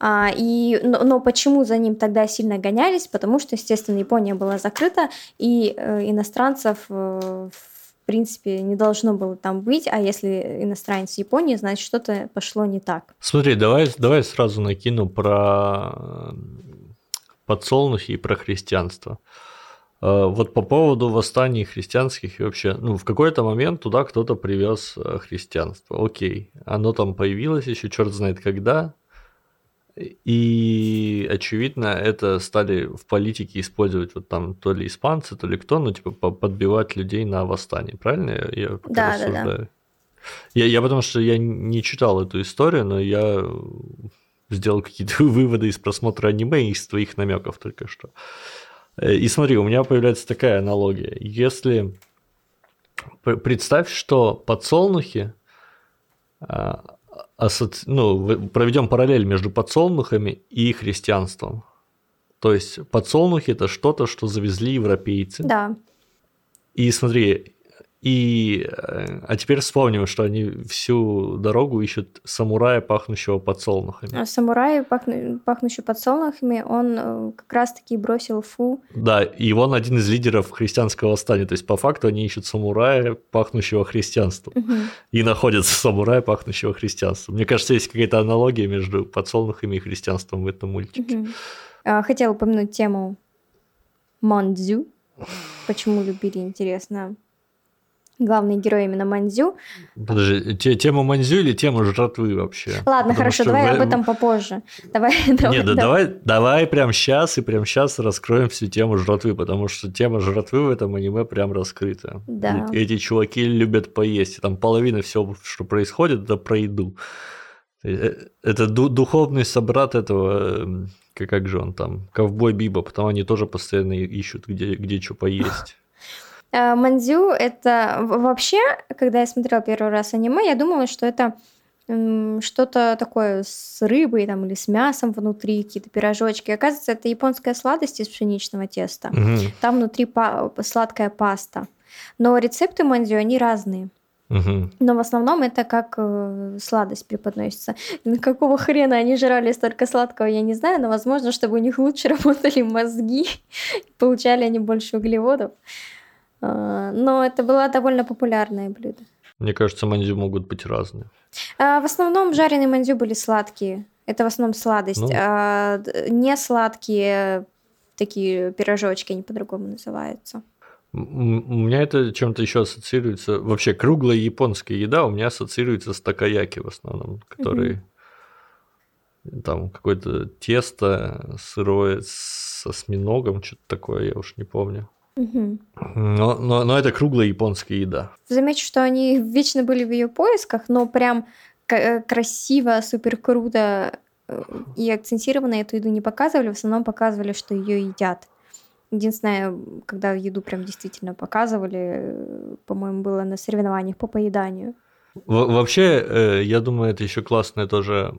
А, и, но, но почему за ним тогда сильно гонялись? Потому что, естественно, Япония была закрыта, и э, иностранцев э, в принципе не должно было там быть, а если иностранец в Японии, значит что-то пошло не так. Смотри, давай, давай сразу накину про подсолнухи и про христианство. Э, вот по поводу восстаний христианских и вообще, ну, в какой-то момент туда кто-то привез э, христианство. Окей, оно там появилось еще черт знает когда, и, очевидно, это стали в политике использовать вот там то ли испанцы, то ли кто, ну, типа, подбивать людей на восстание, правильно я да, рассуждаю? Да, да. Я, я потому что я не читал эту историю, но я сделал какие-то выводы из просмотра аниме и из твоих намеков только что. Э, и смотри, у меня появляется такая аналогия. Если представь, что подсолнухи а, асоци... ну, проведем параллель между подсолнухами и христианством. То есть подсолнухи это что-то, что завезли европейцы. Да. И смотри, и, э, а теперь вспомним, что они всю дорогу ищут самурая, пахнущего подсолнухами. А самурай, пахну, пахнущий подсолнухами, он э, как раз-таки бросил фу. Да, и он один из лидеров христианского восстания. То есть, по факту, они ищут самурая, пахнущего христианством. Угу. И находят самурая, пахнущего христианством. Мне кажется, есть какая-то аналогия между подсолнухами и христианством в этом мультике. Угу. Хотела упомянуть тему Мандзю. Почему любили, интересно главный герой именно Манзю. Подожди, те, тема Манзю или тема жратвы вообще? Ладно, Потому хорошо, давай в... об этом попозже. Давай, давай, Нет, да, давай, давай прямо сейчас и прямо сейчас раскроем всю тему жратвы, потому что тема жратвы в этом аниме прям раскрыта. Да. Эти чуваки любят поесть, и там половина всего, что происходит, это про еду. Э, это духовный собрат этого, как же он там, ковбой Биба, потому они тоже постоянно ищут, где, где что поесть. Э, Мандзю это вообще, когда я смотрела первый раз аниме, я думала, что это что-то такое с рыбой там, или с мясом внутри, какие-то пирожочки. Оказывается, это японская сладость из пшеничного теста. Угу. Там внутри па- сладкая паста. Но рецепты мандзю, они разные. Угу. Но в основном это как э, сладость преподносится. Какого хрена они жрали столько сладкого, я не знаю, но возможно, чтобы у них лучше работали мозги, получали они больше углеводов. Но это было довольно популярное блюдо. Мне кажется, мандю могут быть разные. А, в основном жареные мандю были сладкие. Это в основном сладость. Ну. А не сладкие такие пирожочки, они по-другому называются. У меня это чем-то еще ассоциируется. Вообще, круглая японская еда у меня ассоциируется с такаяки в основном, который угу. там какое-то тесто сырое с осьминогом, что-то такое, я уж не помню. Угу. Но, но, но это круглая японская еда. Замечу, что они вечно были в ее поисках, но прям э, красиво, супер круто э, и акцентированно эту еду не показывали, в основном показывали, что ее едят. Единственное, когда еду прям действительно показывали, э, по-моему, было на соревнованиях по поеданию. Во вообще, я думаю, это еще классное тоже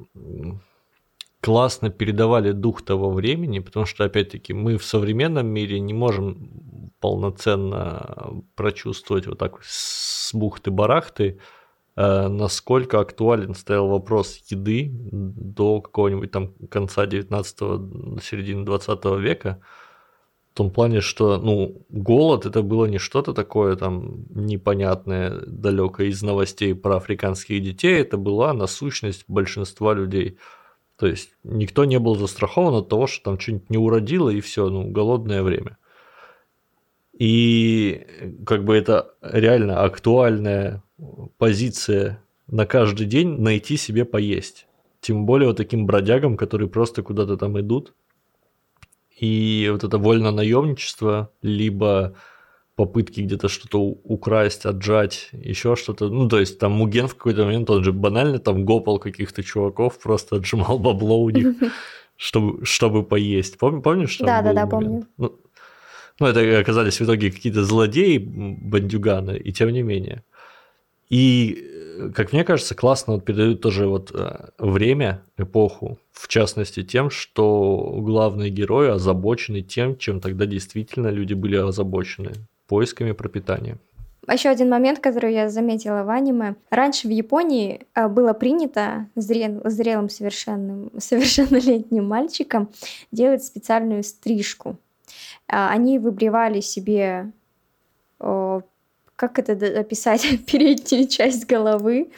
классно передавали дух того времени, потому что, опять-таки, мы в современном мире не можем полноценно прочувствовать вот так с бухты-барахты, э, насколько актуален стоял вопрос еды до какого-нибудь там конца 19-го, середины 20 века, в том плане, что, ну, голод это было не что-то такое там непонятное, далекое из новостей про африканских детей, это была насущность большинства людей. То есть никто не был застрахован от того, что там что-нибудь не уродило и все, ну, голодное время. И как бы это реально актуальная позиция на каждый день найти себе поесть. Тем более вот таким бродягам, которые просто куда-то там идут. И вот это вольно наемничество, либо попытки где-то что-то украсть, отжать, еще что-то. Ну, то есть там Муген в какой-то момент, он же банально там гопал каких-то чуваков, просто отжимал бабло у них, чтобы, чтобы поесть. Пом, помнишь? Да, да, да, помню. Ну, ну, это оказались в итоге какие-то злодеи, бандюганы, и тем не менее. И, как мне кажется, классно вот передают тоже вот э, время, эпоху, в частности тем, что главные герои озабочены тем, чем тогда действительно люди были озабочены поисками пропитания. Еще один момент, который я заметила в аниме. Раньше в Японии э, было принято зрел, зрелым совершенным, совершеннолетним мальчикам делать специальную стрижку. А, они выбривали себе, как это описать, переднюю часть головы,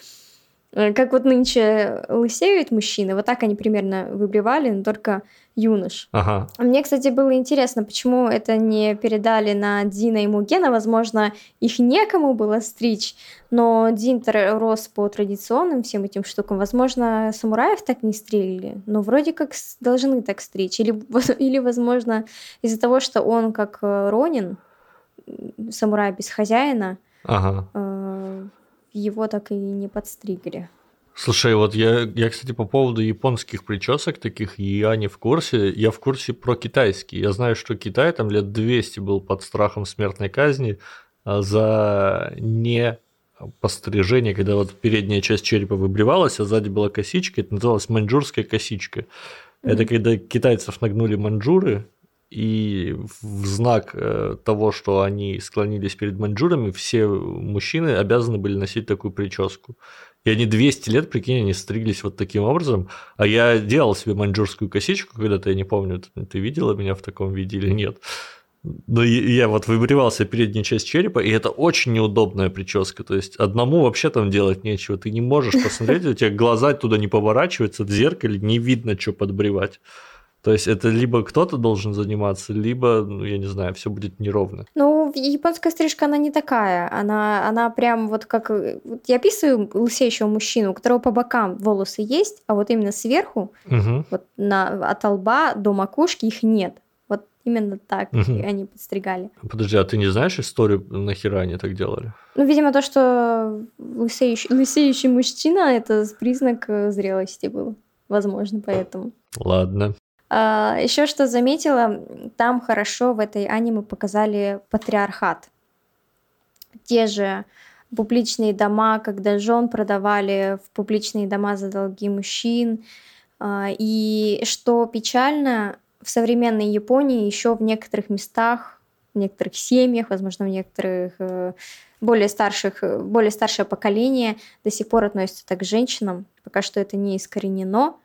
как вот нынче лысеют мужчины, вот так они примерно выбривали, но только юнош. Ага. Мне, кстати, было интересно, почему это не передали на Дина и Мугена. Возможно, их некому было стричь, но Дин рос по традиционным всем этим штукам. Возможно, самураев так не стрелили, но вроде как должны так стричь. Или, или возможно, из-за того, что он как э, Ронин, самурай без хозяина, ага. Э, его так и не подстригли. Слушай, вот я, я, кстати, по поводу японских причесок таких, я не в курсе. Я в курсе про китайские. Я знаю, что Китай там лет 200 был под страхом смертной казни а, за не пострижение, когда вот передняя часть черепа выбривалась, а сзади была косичка, это называлось маньчжурская косичка. Mm-hmm. Это когда китайцев нагнули маньчжуры, и в знак э, того, что они склонились перед маньчжурами, все мужчины обязаны были носить такую прическу. И они 200 лет, прикинь, они стриглись вот таким образом. А я делал себе маньчжурскую косичку когда-то, я не помню, ты видела меня в таком виде или нет. Но я вот выбривался передняя часть черепа, и это очень неудобная прическа. То есть одному вообще там делать нечего. Ты не можешь посмотреть, у тебя глаза туда не поворачиваются, в зеркале не видно, что подбревать. То есть это либо кто-то должен заниматься, либо, ну, я не знаю, все будет неровно. Ну, японская стрижка, она не такая. Она, она прям вот как... Вот я описываю лысеющего мужчину, у которого по бокам волосы есть, а вот именно сверху, угу. вот на, от лба до макушки их нет. Вот именно так угу. они подстригали. Подожди, а ты не знаешь историю, нахера они так делали? Ну, видимо, то, что лысеющий, лысеющий мужчина, это признак э, зрелости был. Возможно, поэтому. Ладно. А, Еще что заметила, там хорошо в этой аниме показали патриархат. Те же публичные дома, когда жен продавали в публичные дома за долги мужчин. А, и что печально, в современной Японии еще в некоторых местах, в некоторых семьях, возможно, в некоторых э, более старших, более старшее поколение до сих пор относится так к женщинам. Пока что это не искоренено.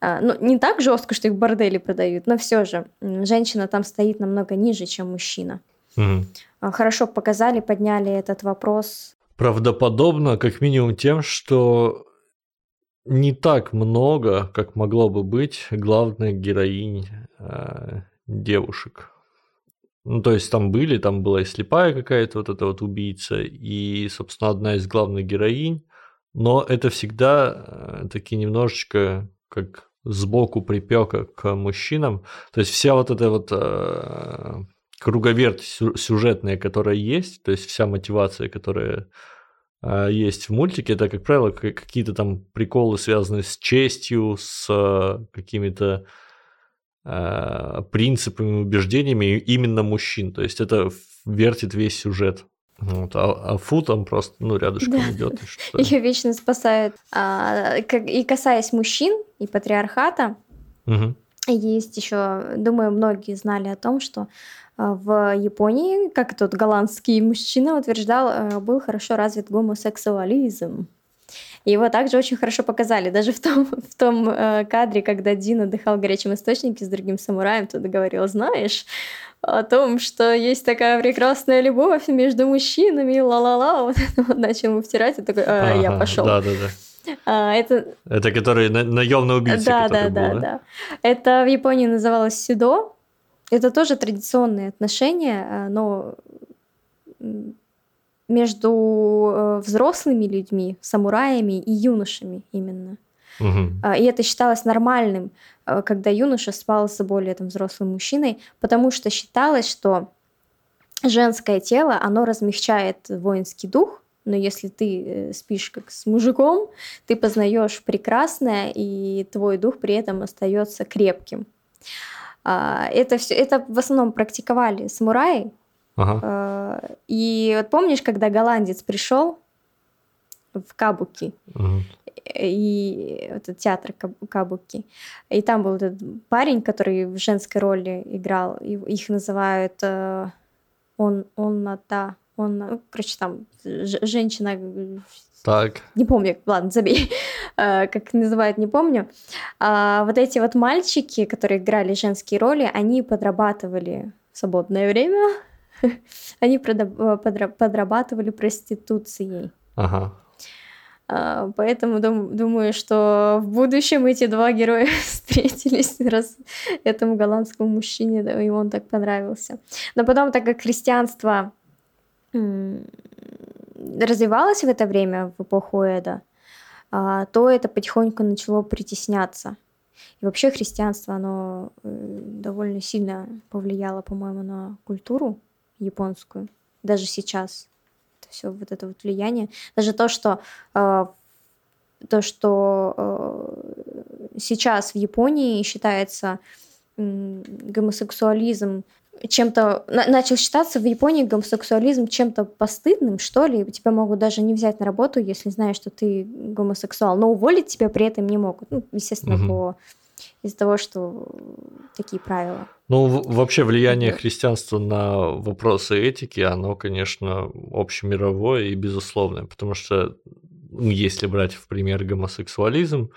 А, ну, не так жестко, что их бордели продают, но все же женщина там стоит намного ниже, чем мужчина. Угу. Хорошо показали, подняли этот вопрос. Правдоподобно, как минимум тем, что не так много, как могло бы быть, главных героинь э, девушек. Ну, то есть там были, там была и слепая какая-то вот эта вот убийца, и, собственно, одна из главных героинь, но это всегда э, такие немножечко как сбоку припека к мужчинам. То есть вся вот эта вот э, круговерть сюжетная, которая есть, то есть вся мотивация, которая э, есть в мультике, это, как правило, какие-то там приколы, связанные с честью, с э, какими-то э, принципами, убеждениями именно мужчин. То есть это вертит весь сюжет. Вот, а, а Фу там просто, ну, рядышком да. идет. Ее вечно спасают. А, как, и касаясь мужчин и патриархата, угу. есть еще, думаю, многие знали о том, что а, в Японии, как тот голландский мужчина утверждал, а, был хорошо развит гомосексуализм. Его также очень хорошо показали. Даже в том, в том э, кадре, когда Дин отдыхал в горячем источнике с другим самураем, туда говорил, знаешь, о том, что есть такая прекрасная любовь между мужчинами, ла-ла-ла, вот это вот начал ему втирать, и такой, а, ага, я пошел. Да, да, да. А, это... это который на- наемный убийца, да, да, был, да, да, да. Это в Японии называлось сюдо. Это тоже традиционные отношения, а, но между э, взрослыми людьми, самураями и юношами именно. Угу. И это считалось нормальным, э, когда юноша спал с более там, взрослым мужчиной, потому что считалось, что женское тело, оно размягчает воинский дух, но если ты э, спишь как с мужиком, ты познаешь прекрасное, и твой дух при этом остается крепким. А, это все, это в основном практиковали самураи. Ага. А, и вот помнишь, когда голландец пришел в Кабуки, ага. И этот театр Кабуки, и там был этот парень, который в женской роли играл, их называют э, он, он, да, он, ну, короче, там женщина так. Не помню, ладно, забей. А, как называют, не помню. А, вот эти вот мальчики, которые играли женские роли, они подрабатывали в свободное время. они подрабатывали проституцией. Ага. А, поэтому дум, думаю, что в будущем эти два героя встретились, раз этому голландскому мужчине, да, и он так понравился. Но потом, так как христианство развивалось в это время, в эпоху Эда, а, то это потихоньку начало притесняться. И вообще христианство, оно э, довольно сильно повлияло, по-моему, на культуру японскую, даже сейчас. Все вот это вот влияние. Даже то, что э, то, что э, сейчас в Японии считается гомосексуализм чем-то начал считаться в Японии гомосексуализм чем-то постыдным, что ли. Тебя могут даже не взять на работу, если знаешь, что ты гомосексуал, но уволить тебя при этом не могут. Ну, естественно, угу. по из-за того, что такие правила. Ну, вообще влияние христианства на вопросы этики, оно, конечно, общемировое и безусловное, потому что ну, если брать в пример гомосексуализм,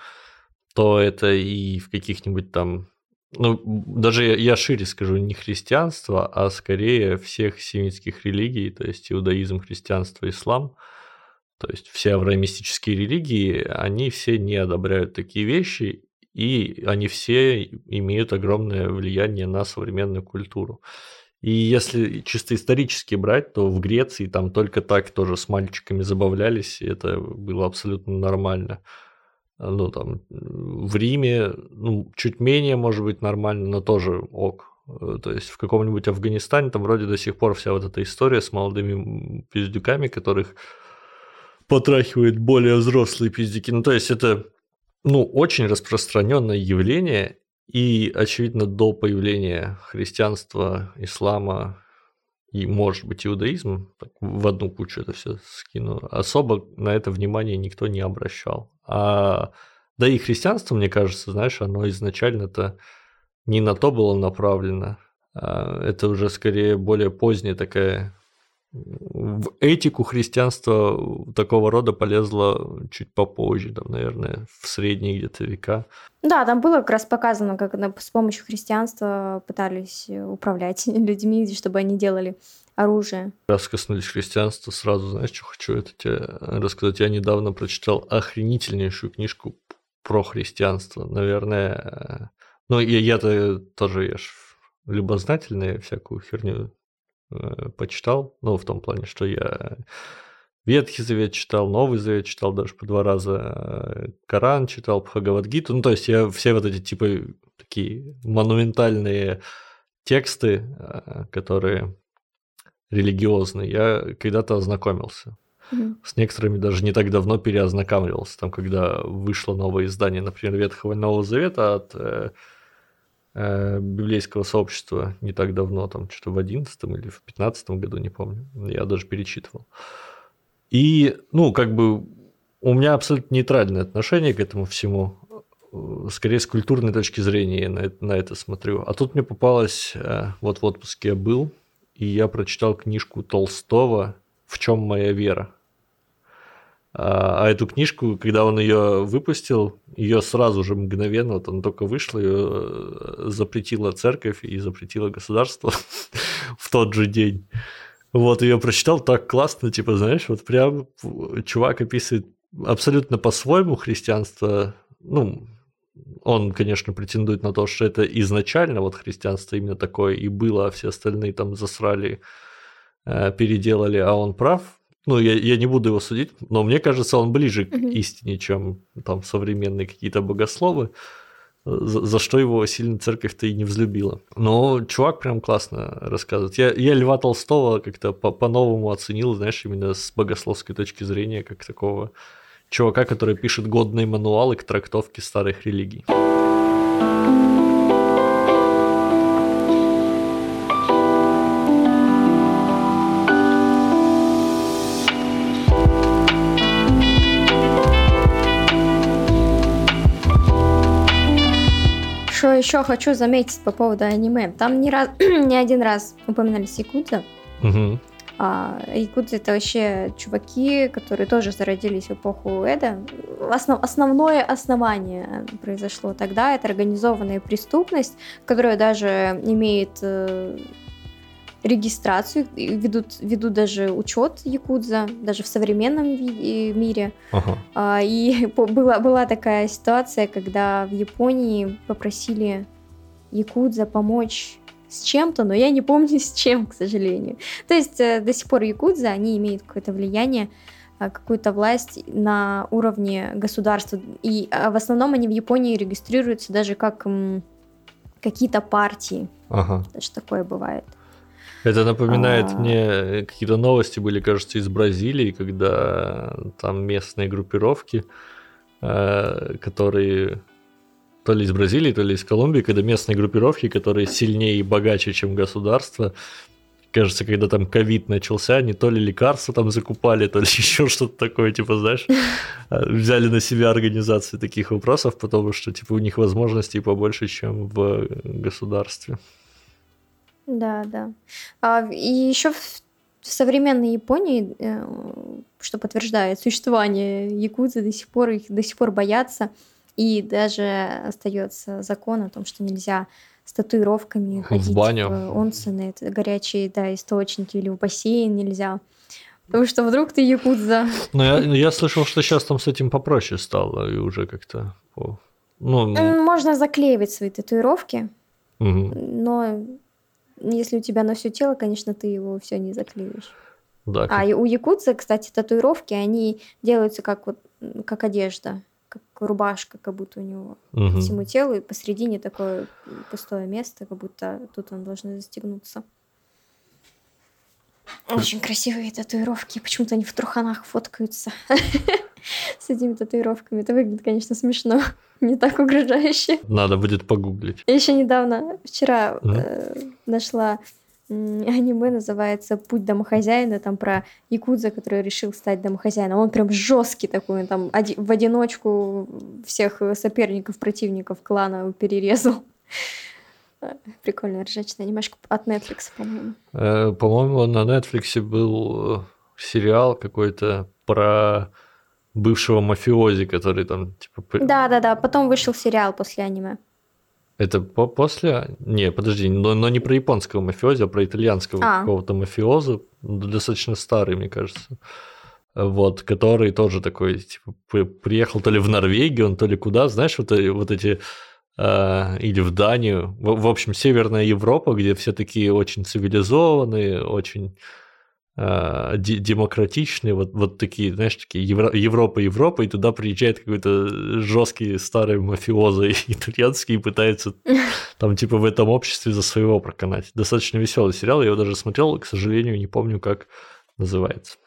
то это и в каких-нибудь там ну, даже я, я шире скажу, не христианство, а скорее всех семитских религий, то есть иудаизм, христианство, ислам, то есть все авраамистические религии, они все не одобряют такие вещи, и они все имеют огромное влияние на современную культуру. И если чисто исторически брать, то в Греции там только так тоже с мальчиками забавлялись, и это было абсолютно нормально ну, там, в Риме, ну, чуть менее, может быть, нормально, но тоже ок. Э, то есть в каком-нибудь Афганистане там вроде до сих пор вся вот эта история с молодыми пиздюками, которых потрахивают более взрослые пиздюки. Ну, то есть это, ну, очень распространенное явление, и, очевидно, до появления христианства, ислама и, может быть, иудаизм, так, в одну кучу это все скину, особо на это внимание никто не обращал. А, да и христианство, мне кажется, знаешь, оно изначально-то не на то было направлено. А это уже скорее более поздняя такая в этику христианства такого рода полезло чуть попозже, там, наверное, в средние где-то века. Да, там было как раз показано, как с помощью христианства пытались управлять людьми, чтобы они делали оружие. Раз коснулись христианства, сразу, знаешь, что хочу это тебе рассказать. Я недавно прочитал охренительнейшую книжку про христианство. Наверное, ну, я, я-то тоже, я ж любознательный, всякую херню Э, почитал, ну, в том плане, что я Ветхий Завет читал, Новый Завет читал даже по два раза, э, Коран читал, Бхагавадгиту, ну, то есть я все вот эти, типа, такие монументальные тексты, э, которые религиозные, я когда-то ознакомился. Mm-hmm. С некоторыми даже не так давно переознакомливался, там, когда вышло новое издание, например, Ветхого и Нового Завета от Э, библейского сообщества не так давно, там что-то в 11 или в 15 году, не помню. Я даже перечитывал. И, ну, как бы у меня абсолютно нейтральное отношение к этому всему. Скорее с культурной точки зрения на это, на это смотрю. А тут мне попалось, э, вот в отпуске я был, и я прочитал книжку Толстого «В чем моя вера?». А, а эту книжку, когда он ее выпустил, ее сразу же мгновенно, вот она только вышла, ее э, запретила церковь и запретила государство в тот же день. Вот, ее прочитал так классно, типа, знаешь, вот прям чувак описывает абсолютно по-своему христианство. Ну, он, конечно, претендует на то, что это изначально вот христианство именно такое и было, а все остальные там засрали, э, переделали, а он прав ну, я, я не буду его судить, но мне кажется, он ближе к истине, чем там современные какие-то богословы. за, за что его сильно церковь-то и не взлюбила. Но чувак прям классно рассказывает. Я, я Льва Толстого как-то по- по-новому оценил, знаешь, именно с богословской точки зрения, как такого чувака, который пишет годные мануалы к трактовке старых религий. Еще хочу заметить по поводу аниме. Там не, раз, не один раз упоминались якудза. Угу. А, якудзы это вообще чуваки, которые тоже зародились в эпоху Эда. Основ, основное основание произошло тогда. Это организованная преступность, которая даже имеет э, регистрацию, ведут, ведут даже учет якудза, даже в современном ви- мире. Ага. А, и по- была, была такая ситуация, когда в Японии попросили якудза помочь с чем-то, но я не помню с чем, к сожалению. То есть э, до сих пор якудза, они имеют какое-то влияние, а, какую-то власть на уровне государства. И а, в основном они в Японии регистрируются даже как какие-то партии. Ага. Даже такое бывает. Это напоминает А. мне э, какие-то новости были, кажется, из Бразилии, когда там местные группировки, э, которые то ли из Бразилии, то ли из Колумбии, когда местные группировки, которые сильнее и богаче, чем государство, кажется, когда там ковид начался, они то ли лекарства там закупали, то ли еще что-то такое, типа, знаешь, э, взяли на себя организацию таких вопросов, потому что, типа, у них возможностей побольше, чем в государстве. Да, да. А, и еще в, в современной Японии, э, что подтверждает существование якудзы, до сих пор их до сих пор боятся. И даже остается закон о том, что нельзя с татуировками В ходить баню. в онсены, это горячие да, источники, или в бассейн нельзя. Потому что вдруг ты якудза. Ну, я, я слышал, что сейчас там с этим попроще стало, и уже как-то... Ну, Можно заклеивать свои татуировки, мгм. но если у тебя на все тело, конечно, ты его все не заклеишь. да. А и у якутцев, кстати, татуировки, они делаются как вот как одежда, как рубашка, как будто у него по мгм. всему телу, и посередине такое пустое место, как будто тут он должен застегнуться. Очень красивые татуировки. Почему-то они в труханах фоткаются с этими татуировками. Это выглядит, конечно, смешно. Не так угрожающе. Надо будет погуглить. Я еще недавно, вчера э, нашла аниме, называется «Путь домохозяина», там про якудза, который решил стать домохозяином. Он прям жесткий такой, он там оди- в одиночку всех соперников, противников клана перерезал. Прикольная ржачная анимешка от Netflix, по-моему. Э, По-моему, на Netflix был э, сериал какой-то про бывшего мафиози, который там, типа... п- Да-да-да, потом вышел сериал после аниме. Это по после? Не, подожди, но, но не про японского мафиози, а про итальянского А. какого-то мафиоза, достаточно старый, мне кажется. Вот, который тоже такой, типа, приехал то ли в Норвегию, он то ли куда, знаешь, вот, э- вот эти а, или в Данию, в, в общем, Северная Европа, где все такие очень цивилизованные, очень а, де- демократичные, вот, вот такие, знаешь, такие Евро- Европа, Европа, и туда приезжает какой-то жесткий старый мафиоза итальянский и пытается там типа в этом обществе за своего проканать. Достаточно веселый сериал, я его даже смотрел, к сожалению, не помню, как называется.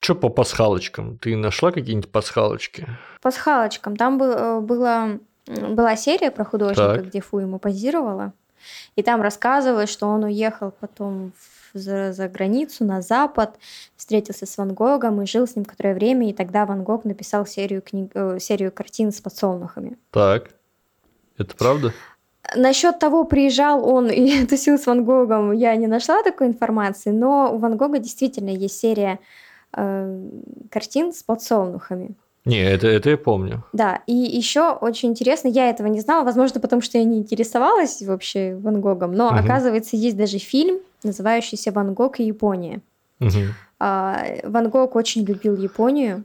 Че по пасхалочкам? Ты нашла какие-нибудь пасхалочки? Пасхалочкам. Там был, э, было, была серия про художника, Так. где Фу ему позировала. И там рассказывалось, что он уехал потом в- за, за границу, на Запад, встретился с Ван Гогом и жил с ним какое-то время. И тогда Ван Гог написал серию, книг, э, серию картин с подсолнухами. Так. Это правда? Насчет того, приезжал он и тусил с Ван Гогом, я не нашла такой информации, но у Ван Гога действительно есть серия э, картин с подсолнухами. Не, это, это я помню. Да, и еще очень интересно, я этого не знала, возможно, потому что я не интересовалась вообще Ван Гогом, но Мгм. оказывается, есть даже фильм, называющийся «Ван Гог и Япония». А, Ван Гог очень любил Японию,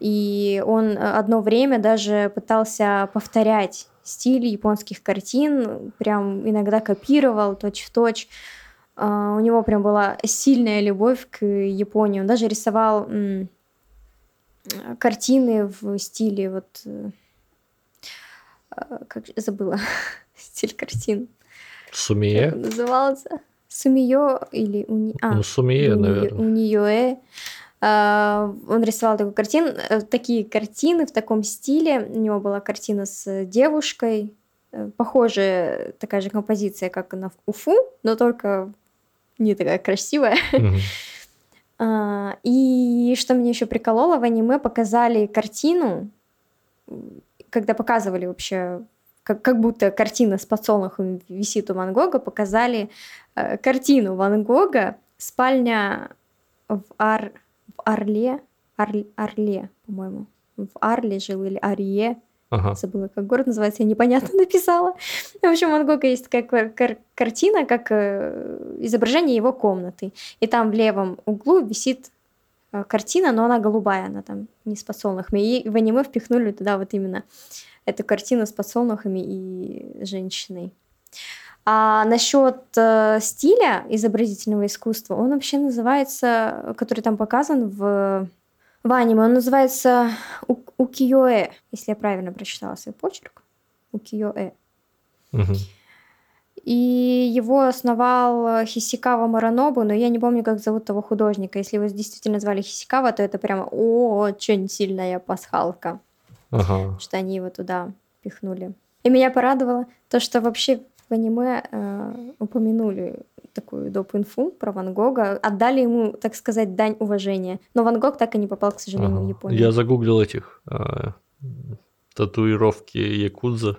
и он э, одно время даже пытался повторять стиль японских картин, прям иногда копировал точь-в-точь. А, У него прям была сильная любовь к Японии. Он даже рисовал картины в стиле вот э, как забыла стиль картин. Сумие? Как он назывался? Сумиё или уни... а, ну, Сумие, наверное. У нее он рисовал такую картину, э, такие картины в таком стиле. У него была картина с девушкой, э, похожая такая же композиция, как на Уфу, но только не такая красивая. А, и что меня еще прикололо, в аниме показали картину, когда показывали вообще, как, как будто картина с подсолнухом висит у Ван Гога, показали э, картину Ван Гога, спальня в, Ар, в Орле, Ар, Орле, по-моему. В Арле жил или Арье. Ага. Забыла, как город называется, я непонятно написала. В общем, у Ван Гога есть такая кар- картина, как э, изображение его комнаты. И там в левом углу висит э, картина, но она голубая, она там не с подсолнухами. И в аниме впихнули туда вот именно эту картину с подсолнухами и женщиной. А насчет э, стиля изобразительного искусства, он вообще называется, который там показан в в аниме. Он называется Укиёэ, если я правильно прочитала свой почерк. Укиёэ. Угу. И его основал Хисикава Маранобу, но я не помню, как зовут того художника. Если его действительно звали Хисикава, то это прямо очень сильная пасхалка. Ага. Что они его туда пихнули. И меня порадовало то, что вообще в аниме э, упомянули такую доп. инфу про Ван Гога, отдали ему, так сказать, дань уважения. Но Ван Гог так и не попал, к сожалению, ага. в Японию. Я загуглил этих э, татуировки Якудза.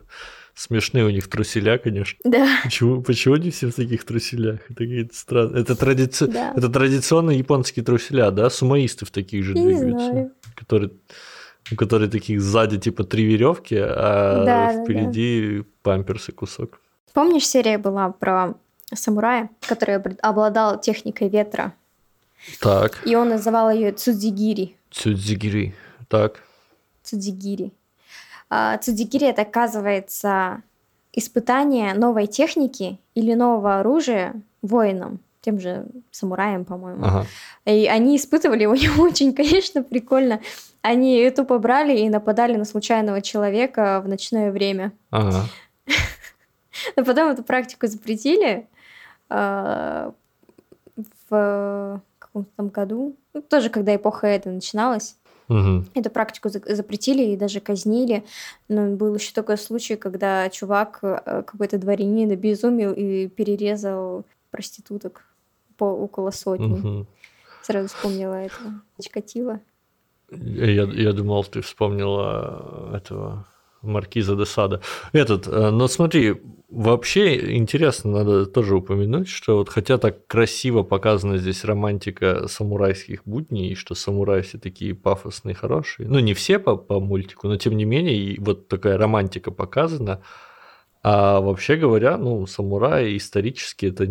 Смешные у них труселя, конечно. Да. Почему, почему они все в таких труселях? Это странные. Это, традици... да. это традиционные японские труселя, да? Сумоисты в таких же Я двигаются. Не знаю. Которые у которой таких сзади типа три веревки, а да, впереди да. памперсы кусок. Помнишь, серия была про самурая, который обладал техникой ветра. Так. И он называл ее Цудзигири. Цудзигири, так. Цудзигири. А, Цудзигири это, оказывается, испытание новой техники или нового оружия воинам, тем же самураям, по-моему. Ага. И они испытывали его не очень, конечно, прикольно. Они тупо брали и нападали на случайного человека в ночное время. Ага. Но потом эту практику запретили, а, в каком-то там году, ну, тоже когда эпоха Эда начиналась. Угу. Эту практику запретили и даже казнили. Но был еще такой случай, когда чувак, э, какой-то дворянин, обезумел и перерезал проституток по около сотни. Угу. Сразу вспомнила этого Чикатило. Я, я думал, ты вспомнила этого Маркиза де Сада. Этот, э, но смотри, вообще интересно, надо тоже упомянуть, что вот хотя так красиво показана здесь романтика самурайских будней, что самураи все такие пафосные, хорошие, ну не все по, по мультику, но тем не менее и вот такая романтика показана, а вообще говоря, ну самураи исторически это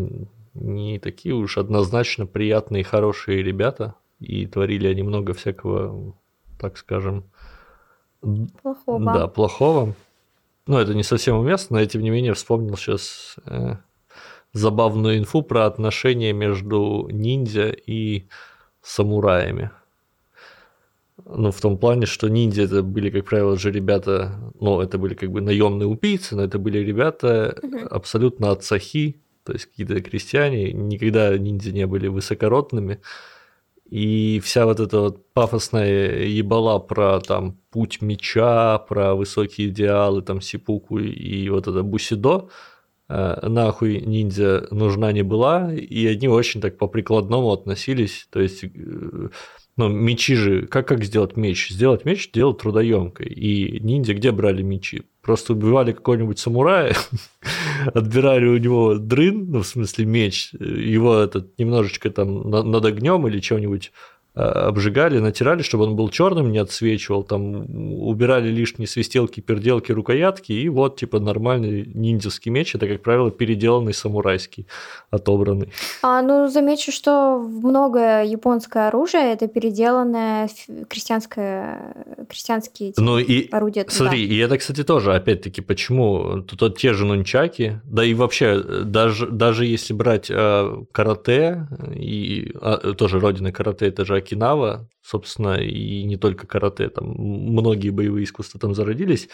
не такие уж однозначно приятные и хорошие ребята, и творили они много всякого, так скажем, Плохого. Да, плохого. Ну, это не совсем уместно, но я, тем не менее, вспомнил сейчас э, забавную инфу про отношения между ниндзя и самураями. Ну, в том плане, что ниндзя это были, как правило, же ребята, ну, это были как бы наемные убийцы, но это были ребята абсолютно от сахи, то есть какие-то крестьяне, никогда ниндзя не были высокородными. И вся вот эта вот пафосная ебала про там путь меча, про высокие идеалы, там сипуку и вот это бусидо, э, нахуй ниндзя нужна не была, и они очень так по-прикладному относились, то есть, э, ну, мечи же, как, как сделать меч? Сделать меч делать трудоемкой, и ниндзя где брали мечи? Просто убивали какого-нибудь самурая, отбирали у него дрын, ну, в смысле меч, его этот немножечко там над огнем или чем-нибудь обжигали, натирали, чтобы он был черным, не отсвечивал, там убирали лишние свистелки, перделки, рукоятки, и вот типа нормальный ниндзяский меч, это, как правило, переделанный самурайский, отобранный. А, ну, замечу, что многое японское оружие это переделанное крестьянское, крестьянские типа, ну, и, орудия. Смотри, да. и это, кстати, тоже, опять-таки, почему тут вот те же нунчаки, да и вообще, даже, даже если брать э, карате, и а, тоже родина карате, это же Окинава, собственно, и не только карате, там многие боевые искусства там зародились.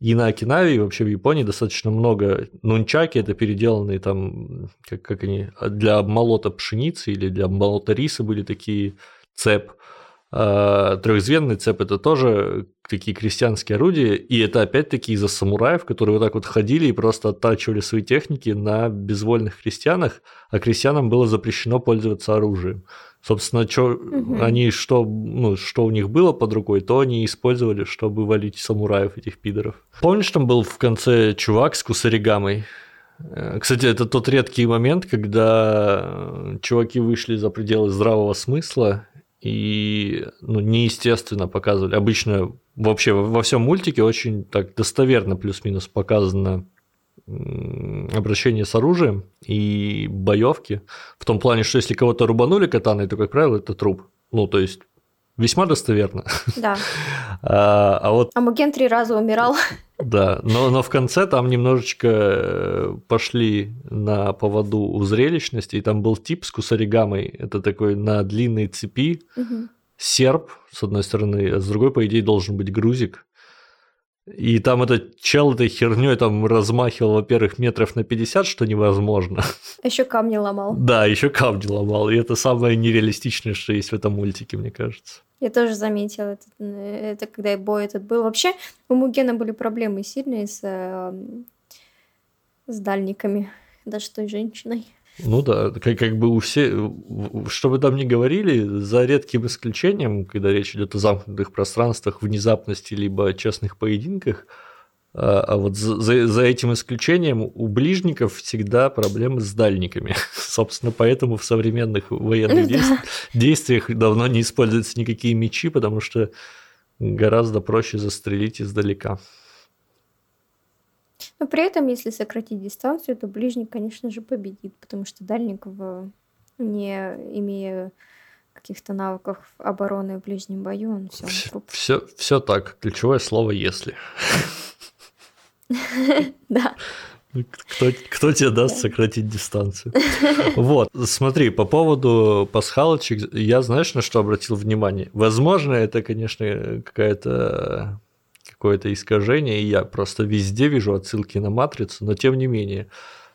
И на Окинаве, и вообще в Японии достаточно много нунчаки, это переделанные там, как, как они, для обмолота пшеницы или для обмолота риса были такие цеп. А, трехзвенный цеп это тоже такие крестьянские орудия, и это опять-таки из-за самураев, которые вот так вот ходили и просто оттачивали свои техники на безвольных крестьянах, а крестьянам было запрещено пользоваться оружием. Собственно, что угу. они что, ну, что у них было под рукой, то они использовали, чтобы валить самураев этих пидоров. Помнишь, там был в конце чувак с кусаригамой? Э, кстати, это тот редкий момент, когда чуваки вышли за пределы здравого смысла и ну, неестественно показывали. Обычно вообще во всем мультике очень так достоверно плюс-минус показано обращение с оружием и боевки. В том плане, что если кого-то рубанули катаной, то, как правило, это труп. Ну, то есть весьма достоверно. Да. А, а вот... А три раза умирал. Да, но, но в конце там немножечко э, пошли на поводу у зрелищности, и там был тип с кусаригамой, это такой на длинной цепи, угу. серп, с одной стороны, а с другой, по идее, должен быть грузик. И там этот чел этой херней там размахивал, во-первых, метров на 50, что невозможно. Еще камни ломал. Да, еще камни ломал. И это самое нереалистичное, что есть в этом мультике, мне кажется. Я тоже заметила это, это когда бой этот был. Вообще у Мугена были проблемы сильные с, эм, с дальниками, даже с той женщиной. Ну да, как, как бы у всех, что вы там ни говорили, за редким исключением, когда речь идет о замкнутых пространствах, внезапности либо честных поединках, а, а вот за, за этим исключением у ближников всегда проблемы с дальниками. Собственно, поэтому в современных военных действ... действиях давно не используются никакие мечи, потому что гораздо проще застрелить издалека. Но при этом, если сократить дистанцию, то ближник, конечно же, победит, потому что дальник, в... не имея каких-то навыков обороны в ближнем бою, он все, труп. Все, все так. Ключевое слово «если». Да. Кто, кто тебе даст сократить дистанцию? Вот, смотри, по поводу пасхалочек, я знаешь, на что обратил внимание? Возможно, это, конечно, какая-то какое-то искажение, и я просто везде вижу отсылки на матрицу, но тем не менее,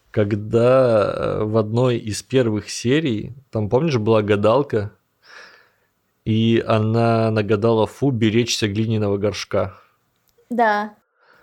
когда э, в одной из первых серий, там, помнишь, была гадалка, и она нагадала Фу беречься глиняного горшка. Да.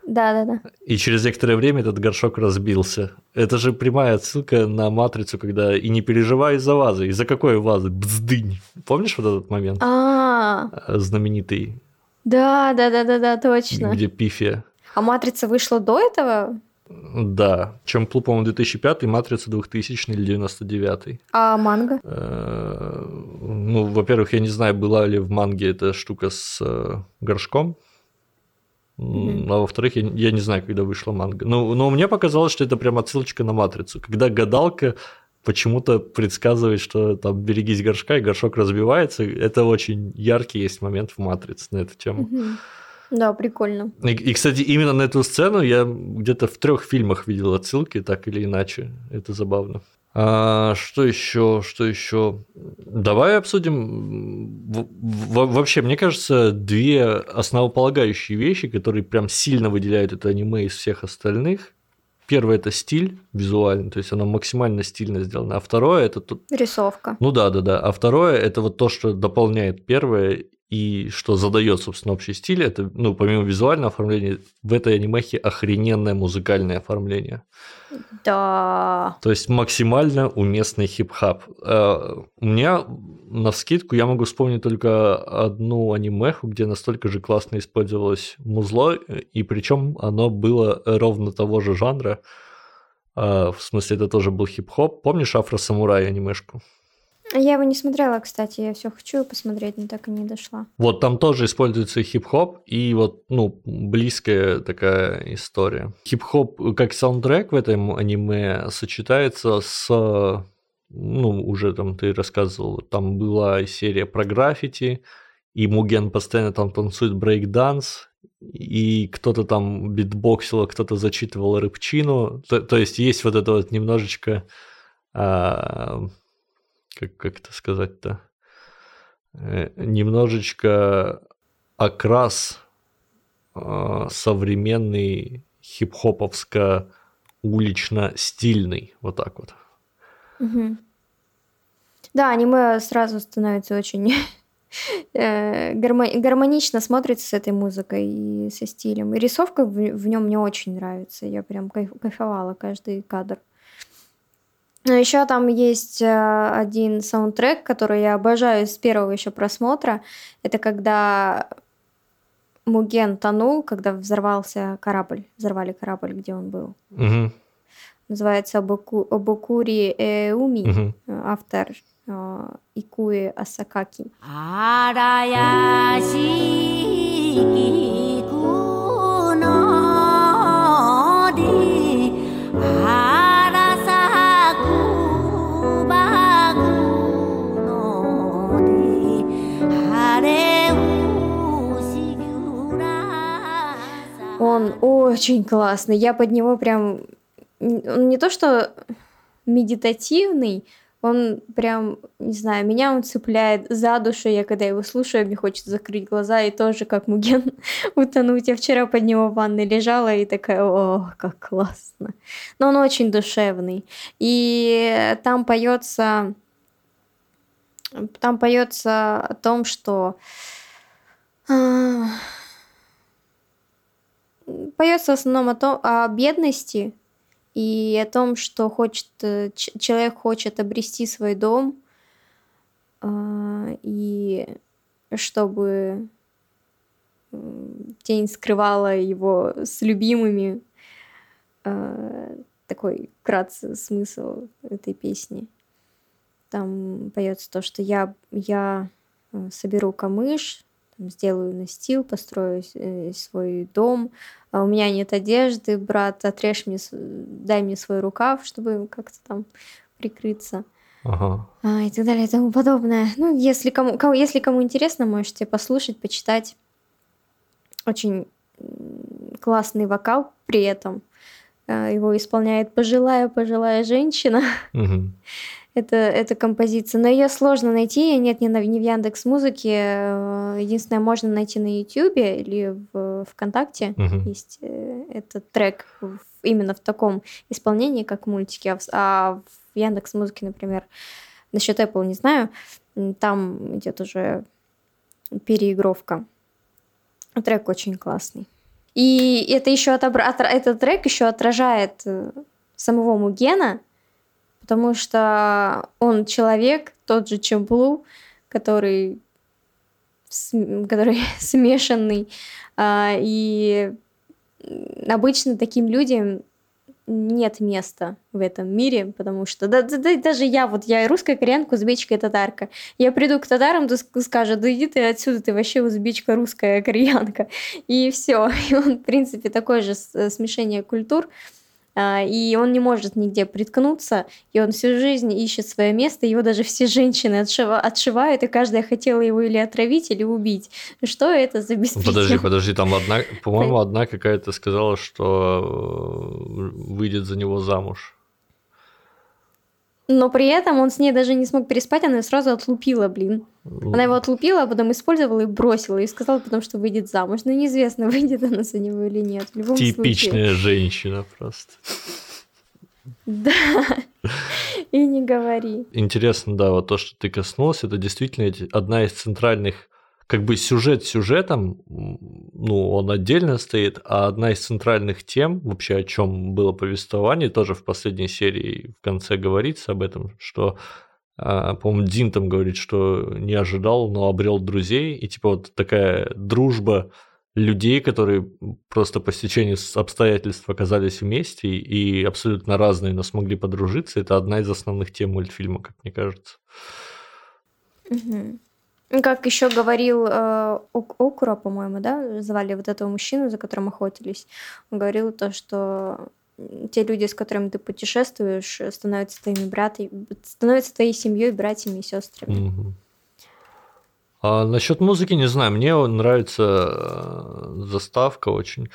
Да, да, да. И через некоторое время этот горшок разбился. Это же прямая отсылка на матрицу, когда и не переживай из-за вазы. Из-за какой вазы? Бздынь. Помнишь вот этот момент? А. Знаменитый. Да, да, да, да, да, точно. Где пифия. А матрица вышла до этого? Да. Чем Плу, по-моему, 2005, Матрица 2000 или 99. А манга? Э, ну, во-первых, я не знаю, была ли в манге эта штука с э, горшком. Mm-hmm. А во-вторых, я, я не знаю, когда вышла манга. Но, но мне показалось, что это прям отсылочка на матрицу. Когда гадалка почему-то предсказывает, что там берегись горшка, и горшок разбивается. Это очень яркий есть момент в матрице на эту тему. Да, прикольно. И, и, кстати, именно на эту сцену я где-то в трех фильмах видел отсылки, так или иначе. Это забавно. А, что еще? Что еще? Давай обсудим. В, вообще, мне кажется, две основополагающие вещи, которые прям сильно выделяют это аниме из всех остальных. Первое это стиль визуальный, то есть оно максимально стильно сделано. А второе это тут. Рисовка. Ну да, да, да. А второе это вот то, что дополняет первое и что задает, собственно, общий стиль, это, ну, помимо визуального оформления, в этой анимехе охрененное музыкальное оформление. Да. То есть максимально уместный хип-хап. Э, у меня на вскидку я могу вспомнить только одну анимеху, где настолько же классно использовалось музло, и причем оно было ровно того же жанра. Э, в смысле, это тоже был хип-хоп. Помнишь Афро-самурай анимешку? Я его не смотрела, кстати, я все хочу посмотреть, но так и не дошла. Вот там тоже используется хип-хоп и вот, ну, близкая такая история. Хип-хоп как саундтрек в этом аниме сочетается с ну, уже там ты рассказывал, там была серия про граффити, и Муген постоянно там танцует брейк-данс, и кто-то там битбоксил, а кто-то зачитывал рыбчину. То, то есть есть вот это вот немножечко а, как, как это сказать-то, э, немножечко окрас э, современный хип-хоповско улично-стильный, вот так вот. Угу. Да, аниме сразу становится очень э, гармонично смотрится с этой музыкой и со стилем. И рисовка в, в нем мне очень нравится. Я прям кайфовала каждый кадр. Но еще там есть э, один саундтрек, который я обожаю с первого еще просмотра. Это когда Муген тонул, когда взорвался корабль. Взорвали корабль, где он был. Угу. Называется Обоку, Обокури Эуми. Угу. Автор э, Икуи Асакаки. Он очень классный. Я под него прям... Он не то, что медитативный, он прям, не знаю, меня он цепляет за душу. Я когда его слушаю, мне хочется закрыть глаза и тоже как Муген утонуть. Я вчера под него в ванной лежала и такая, о, как классно. Но он очень душевный. И там поется, там поется о том, что а, поется в основном о, том, о бедности и о том, что хочет, э, человек хочет обрести свой дом, а, и чтобы тень скрывала его с любимыми. А, такой кратце смысл этой песни. Там поется то, что я, я э, соберу камыш, сделаю настил, построю э, свой дом, а у меня нет одежды, брат, отрежь мне, дай мне свой рукав, чтобы как-то там прикрыться. Ага. А, и так далее и тому подобное. Ну, если кому, кому, если кому интересно, можете послушать, почитать. Очень классный вокал при этом. А, его исполняет пожилая-пожилая женщина. Угу. Это, эта композиция. Но ее сложно найти, ее нет ни, на, ни в Яндекс Музыке. Э, единственное, можно найти на Ютубе или в ВКонтакте. Угу. Есть э, этот трек именно в таком исполнении, как мультики. А в, а в Яндекс Музыке, например, насчет Apple не знаю, там идет уже переигровка. Трек очень классный. И это еще отобра... этот трек еще отражает э, самого Мугена, потому что он человек, тот же Чемплу, который, который смешанный, а, и обычно таким людям нет места в этом мире, потому что да, да, да, даже я, вот я русская кореянка, узбечка и татарка. Я приду к татарам, то скажут, да иди ты отсюда, ты вообще узбечка, русская кореянка. И все. И он, в принципе, такое же смешение культур. А, и он не может нигде приткнуться, и он всю жизнь ищет свое место, его даже все женщины отшива, отшивают, и каждая хотела его или отравить, или убить. Что это за беспредел? Подожди, подожди, там одна, по-моему, одна какая-то сказала, что э, выйдет за него замуж. Но при этом он с ней даже не смог переспать, она его сразу отлупила, блин. Она его отлупила, а потом использовала и бросила, и сказала потом, что выйдет замуж. Но неизвестно, выйдет она за него или нет. В любом Типичная случае. женщина просто. Да, и не говори. Интересно, да, вот то, что ты коснулся, это действительно одна из центральных как бы сюжет сюжетом, ну, он отдельно стоит, а одна из центральных тем, вообще о чем было повествование, тоже в последней серии в конце говорится об этом, что, а, по-моему, Дин там говорит, что не ожидал, но обрел друзей, и типа вот такая дружба людей, которые просто по стечению обстоятельств оказались вместе и абсолютно разные, но смогли подружиться, это одна из основных тем мультфильма, как мне кажется. Угу. Как еще говорил э, Окура, по-моему, да, звали вот этого мужчину, за которым охотились. Он говорил то, что те люди, с которыми ты путешествуешь, становятся твоими братьями, становятся твоей семьей, братьями и сестрами. Угу. А насчет музыки не знаю, мне нравится э, заставка очень.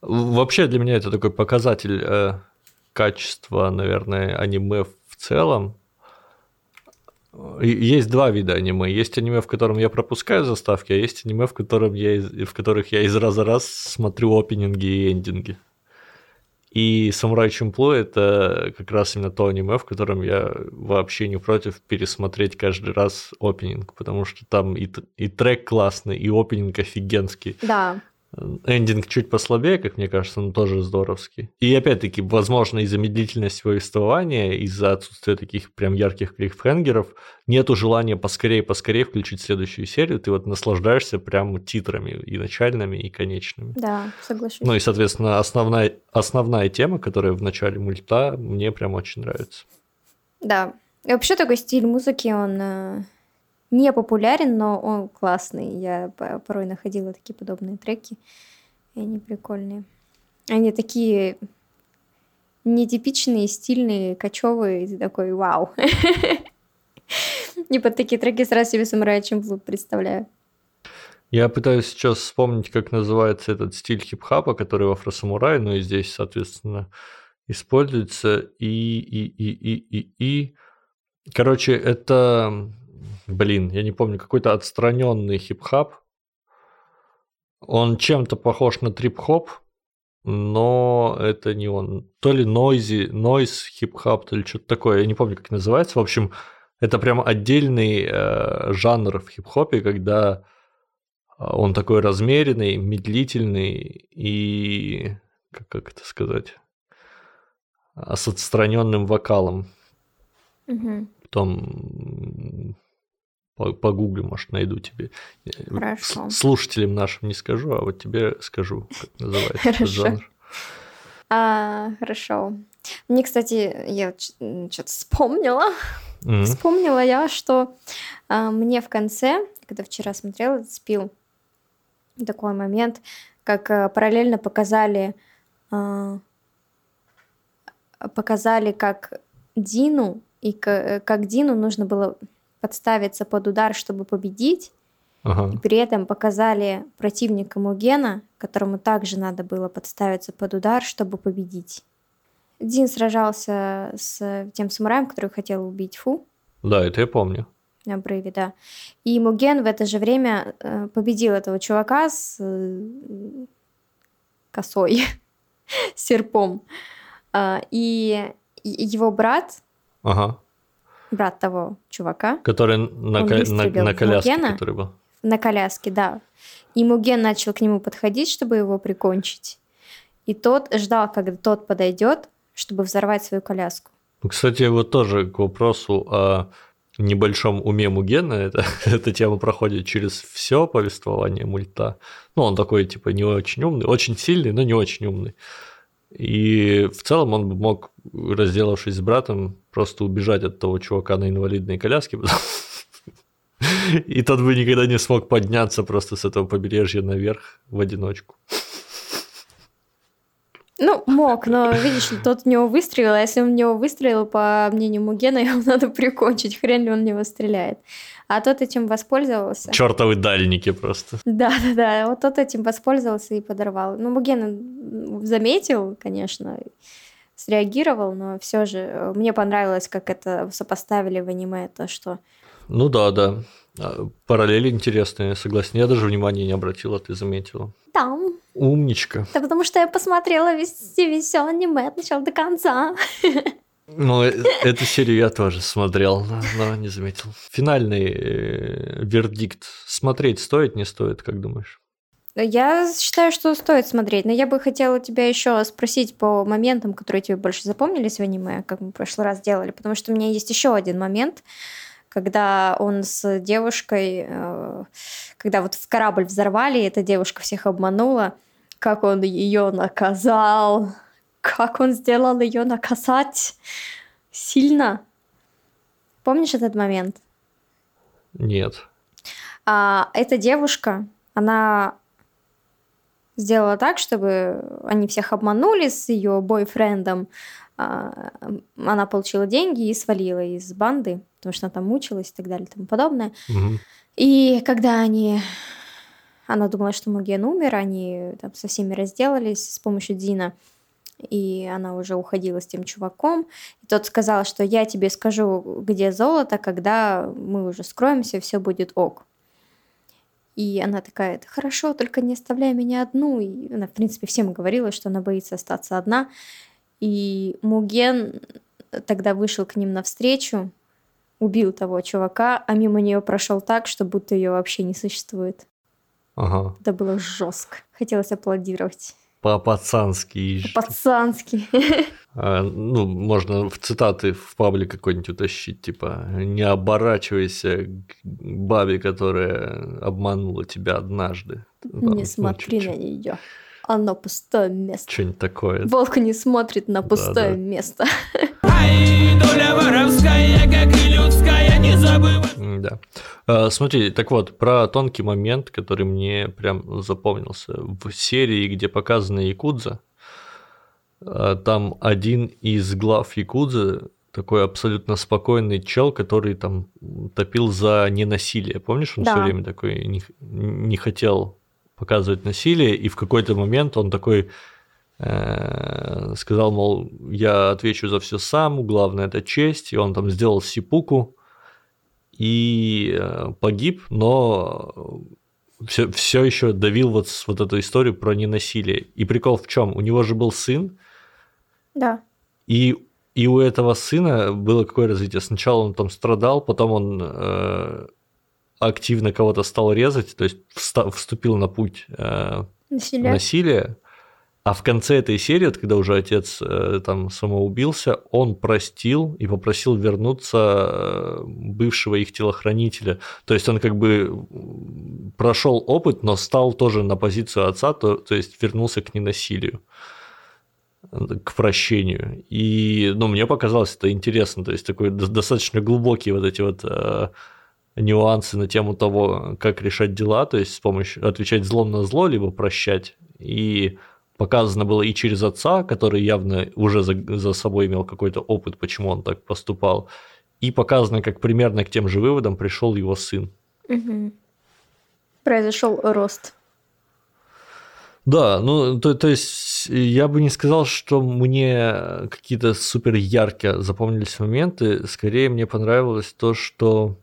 Вообще для меня это такой показатель э, качества, наверное, аниме в целом Есть два вида аниме. Есть аниме, в котором я пропускаю заставки, а есть аниме, в, котором я, в которых я из раза в раз смотрю опенинги и эндинги. И «Самурай Чемплу» — это как раз именно то аниме, в котором я вообще не против пересмотреть каждый раз опенинг, потому что там и, и трек классный, и опенинг офигенский. Да. Эндинг чуть послабее, как мне кажется, но тоже здоровский. И опять-таки, возможно, из-за медлительности повествования, из-за отсутствия таких прям ярких клиффхенгеров, нету желания поскорее-поскорее включить следующую серию. Ты вот наслаждаешься прям титрами и начальными, и конечными. Да, соглашусь. Ну и, соответственно, основная, основная тема, которая в начале мульта, мне прям очень нравится. Да. И вообще такой стиль музыки, он э, не популярен, но он классный. Я порой находила такие подобные треки, и они прикольные. Они такие нетипичные, стильные, кочевые, и ты такой вау. И под такие треки сразу себе самурая Чемплу представляю. Я пытаюсь сейчас вспомнить, как называется этот стиль хип-хапа, который в Афросамурае, ну и здесь, соответственно, используется. И, и, и, и, и, и. Короче, это блин, я не помню, какой-то отстраненный хип-хап. Он чем-то похож на трип-хоп, но это не он. То ли нойзи, нойз хип-хап, то ли что-то такое, я не помню, как называется. В общем, это прям отдельный э, жанр в хип-хопе, когда он такой размеренный, медлительный и, как, как это сказать, с отстраненным вокалом. Угу. Потом Погугли, может, найду тебе. Хорошо. Слушателям нашим не скажу, а вот тебе скажу, как называется этот жанр. А, хорошо. Мне, кстати, я что-то вспомнила. Mm-hmm. Вспомнила я, что а, мне в конце, когда вчера смотрела, спил такой момент, как а, параллельно показали, а, показали, как Дину и к, как Дину нужно было подставиться под удар, чтобы победить. Ага. И при этом показали противника Мугена, которому также надо было подставиться под удар, чтобы победить. Дин сражался с тем самураем, который хотел убить Фу. Да, это я помню. На обрыве, да. И Муген в это же время э, победил этого чувака с э, косой, серпом. А, и его брат ага брат того чувака. Который на, ко- на, на коляске, Мугена, который был. На коляске, да. И Муген начал к нему подходить, чтобы его прикончить. И тот ждал, когда тот подойдет, чтобы взорвать свою коляску. Кстати, вот тоже к вопросу о небольшом уме Мугена, это, эта тема проходит через все повествование мульта. Ну, он такой, типа, не очень умный, очень сильный, но не очень умный. И в целом он мог, разделавшись с братом, просто убежать от того чувака на инвалидной коляске, и тот бы никогда не смог подняться просто с этого побережья наверх в одиночку. Ну, мог, но, видишь, тот в него выстрелил, а если он в него выстрелил, по мнению Мугена, его надо прикончить, хрен ли он в него стреляет. А тот этим воспользовался. Чертовы дальники просто. Да, да, да. Вот тот этим воспользовался и подорвал. Ну, Муген заметил, конечно, среагировал, но все же э, мне понравилось, как это сопоставили в аниме, то что... Ну да, да. А, параллели интересные, согласен. Я даже внимания не обратила, ты заметила. Да. Умничка. Да потому что я посмотрела весь, весь аниме от начала до конца. Ну, э, эту серию я тоже смотрел, но не заметил. Финальный э, вердикт. Смотреть стоит, не стоит, как думаешь? Я считаю, что стоит смотреть, но я бы хотела тебя еще спросить по моментам, которые тебе больше запомнились в аниме, как мы в прошлый раз делали, потому что у меня есть еще один момент, когда он с девушкой, э, когда вот в корабль взорвали, эта девушка всех обманула, как он ее наказал, как он сделал ее наказать сильно. Помнишь этот момент? Нет. А, эта девушка, она сделала так, чтобы они всех обманули с ее бойфрендом. А, она получила деньги и свалила из банды, потому что она там мучилась и так далее и тому подобное. Угу. И когда они... Она думала, что Муген умер, они там со всеми разделались с помощью Дина. И она уже уходила с тем чуваком. И тот сказал, что я тебе скажу, где золото, когда мы уже скроемся, все будет ок. И она такая, хорошо, только не оставляй меня одну. И она, в принципе, всем говорила, что она боится остаться одна. И Муген тогда вышел к ним навстречу, убил того чувака, а мимо нее прошел так, что будто ее вообще не существует. Ага. Это было жестко. Хотелось аплодировать. По-пацански. По-пацански. А, ну, можно в цитаты в паблик какой-нибудь утащить, типа «Не оборачивайся к бабе, которая обманула тебя однажды». Не ну, смотри на нее. Оно пустое место. Что-нибудь такое. Волк не смотрит на пустое Да-да. место. Ай, доля воровская, как и людская, не забывай. Да. А, Смотри, так вот, про тонкий момент, который мне прям запомнился. В серии, где показана Якудза, а, там один из глав Якудзы такой абсолютно спокойный чел, который там топил за ненасилие. Помнишь, он Да. все время такой не, не хотел показывать насилие, и в какой-то момент он такой э, сказал, мол, я отвечу за все сам, главное это честь, и он там сделал сипуку и э, погиб, но все, все еще давил вот, вот эту историю про ненасилие. И прикол в чем? У него же был сын, Да. и, и у этого сына было какое развитие? Сначала он там страдал, потом он э, активно кого-то стал резать, то есть вста- вступил на путь э, Насилие. насилия. А в конце этой серии, вот когда уже отец э, там самоубился, он простил и попросил вернуться э, бывшего их телохранителя. То есть он как бы прошел опыт, но стал тоже на позицию отца, то, то есть вернулся к ненасилию к прощению. И, ну, мне показалось это интересно, то есть такой до- достаточно глубокие вот эти вот э, нюансы на тему того, как решать дела, то есть с помощью отвечать злом на зло, либо прощать. И показано было и через отца, который явно уже за, за собой имел какой-то опыт, почему он так поступал, и показано, как примерно к тем же выводам пришел его сын. Мгм. Произошел рост. Да, ну, то, то есть я бы не сказал, что мне какие-то супер ярко запомнились моменты, скорее мне понравилось то, что,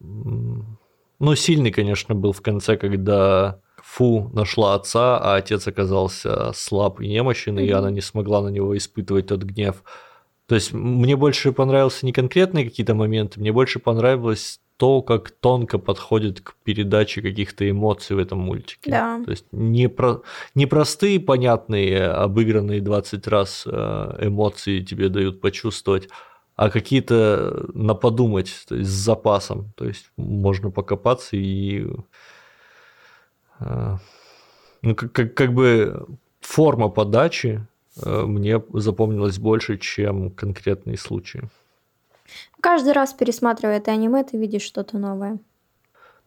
ну, сильный, конечно, был в конце, когда Фу нашла отца, а отец оказался слаб и немощен, и Мгм. она не смогла на него испытывать тот гнев. То есть мне больше понравился не конкретные какие-то моменты, мне больше понравилось то, как тонко подходит к передаче каких-то эмоций в этом мультике. Да. То есть не, про, не простые, понятные, обыгранные 20 раз э, эмоции тебе дают почувствовать, а какие-то на подумать, то есть с запасом. То есть можно покопаться и... ну, как, как, как бы форма подачи э, мне запомнилась больше, чем конкретные случаи. Каждый раз пересматривая это аниме, ты видишь что-то новое.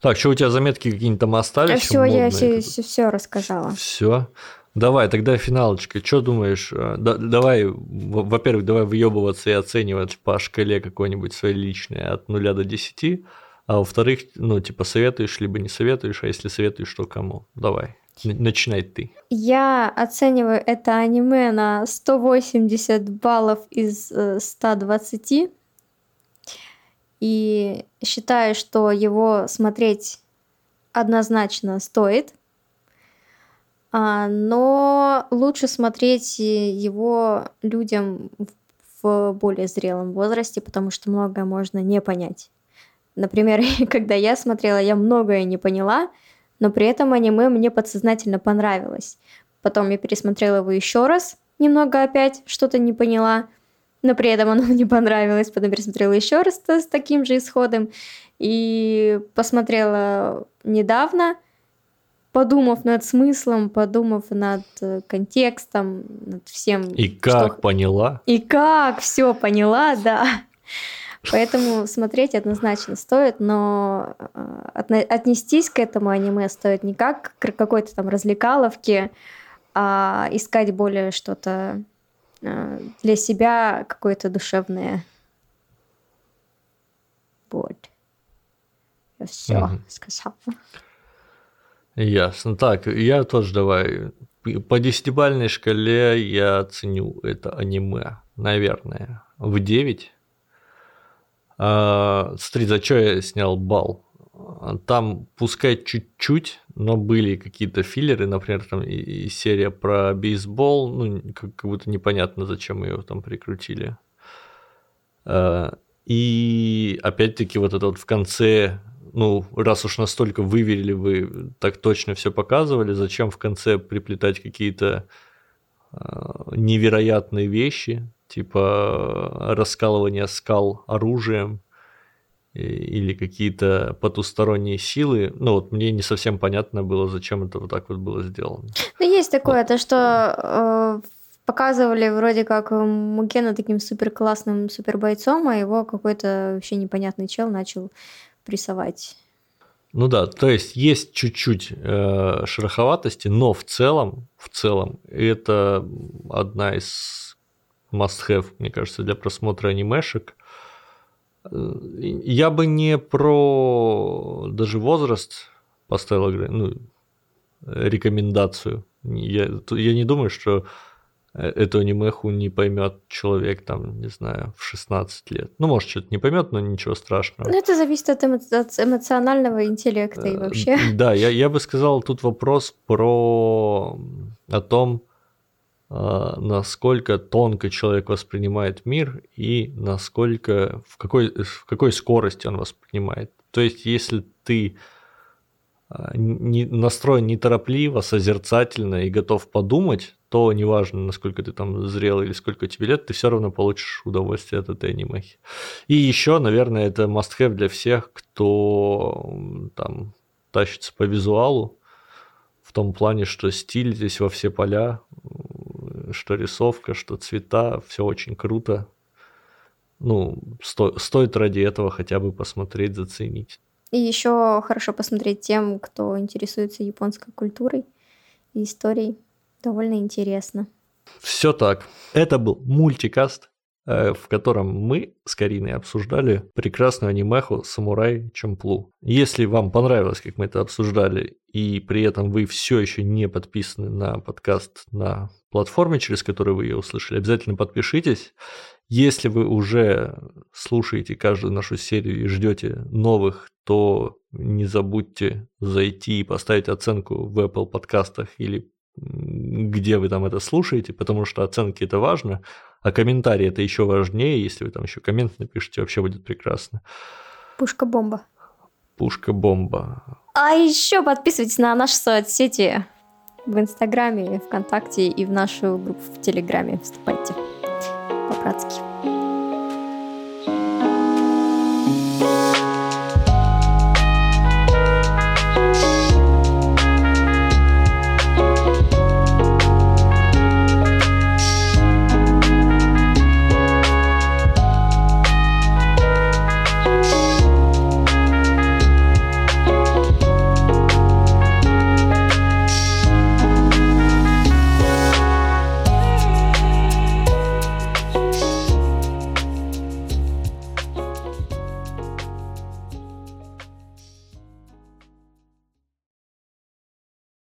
Так, что у тебя заметки какие-нибудь там остались? все, я все, рассказала. Все. Давай, тогда финалочка. Что думаешь? э, да- давай, во-первых, давай выебываться и оценивать по шкале какой-нибудь своей личной от 0 до 10. А во-вторых, ну, типа, советуешь, либо не советуешь, а если советуешь, то кому? Давай, начинай ты. Я оцениваю это аниме на 180 баллов из э, 120. И считаю, что его смотреть однозначно стоит. А, но лучше смотреть э, его людям в более зрелом возрасте, потому что многое можно не понять. Например, когда я смотрела, я многое не поняла, но при этом аниме мне подсознательно понравилось. Потом я пересмотрела его еще раз, немного опять что-то не поняла, но при этом оно мне понравилось. Потом пересмотрела еще раз с таким же исходом и посмотрела недавно, подумав над смыслом, подумав над э, контекстом, над всем. И что как поняла? и как все поняла, да. Поэтому смотреть однозначно стоит, но э, отнестись к этому аниме стоит не как к какой-то там развлекаловке, а искать более что-то э, для себя какое-то душевное. Вот. Я все Мгм. сказала. Ясно. Так, я тоже давай. по десятибальной шкале я оценю это аниме, наверное, в 9. А, смотри, за что я снял бал? Там, пускай чуть-чуть, но были какие-то филлеры, например, там и, и серия про бейсбол, ну, как, будто непонятно, зачем ее там прикрутили. А, и опять-таки вот это вот в конце ну, раз уж настолько выверили, вы так точно все показывали, зачем в конце приплетать какие-то э, невероятные вещи, типа раскалывание скал оружием или какие-то потусторонние силы. Ну, вот мне не совсем понятно было, зачем это вот так вот было сделано. Ну, есть такое, вот. то, что э, показывали вроде как Мукена таким супер классным супер бойцом, а его какой-то вообще непонятный чел начал прессовать. Ну да, то есть есть чуть-чуть э, шероховатости, но в целом, в целом, это одна из must-have, мне кажется, для просмотра анимешек. Э, я бы не про даже возраст поставил ну, рекомендацию. Я, я не думаю, что Э, эту анимеху не поймет человек, там, не знаю, в 16 лет. Ну, может, что-то не поймет, но ничего страшного. Ну, это зависит от, эмо- от эмоционального интеллекта и э, вообще. Да, я, я бы сказал, тут вопрос про о том, насколько тонко человек воспринимает мир и насколько, в какой, в какой скорости он воспринимает. То есть, если ты не, настроен неторопливо, созерцательно и готов подумать, то неважно, насколько ты там зрел или сколько тебе лет, ты все равно получишь удовольствие от этой анимехи. И еще, наверное, это must-have для всех, кто там тащится по визуалу, в том плане, что стиль здесь во все поля, что рисовка, что цвета, все очень круто. Ну, сто, стоит ради этого хотя бы посмотреть, заценить. И еще хорошо посмотреть тем, кто интересуется японской культурой и историей. Довольно интересно. Все так. Это был мультикаст, в котором мы с Кариной обсуждали прекрасную анимеху «Самурай Чамплу». Если вам понравилось, как мы это обсуждали, и при этом вы все еще не подписаны на подкаст на платформе, через которую вы ее услышали, обязательно подпишитесь. Если вы уже слушаете каждую нашу серию и ждете новых, то не забудьте зайти и поставить оценку в Apple подкастах или где вы там это слушаете, потому что оценки это важно, а комментарии это еще важнее. Если вы там еще коммент напишите, вообще будет прекрасно. Пушка-бомба. Пушка-бомба. А еще подписывайтесь на наши соцсети в Инстаграме, ВКонтакте и в нашу группу в Телеграме. Вступайте по-братски.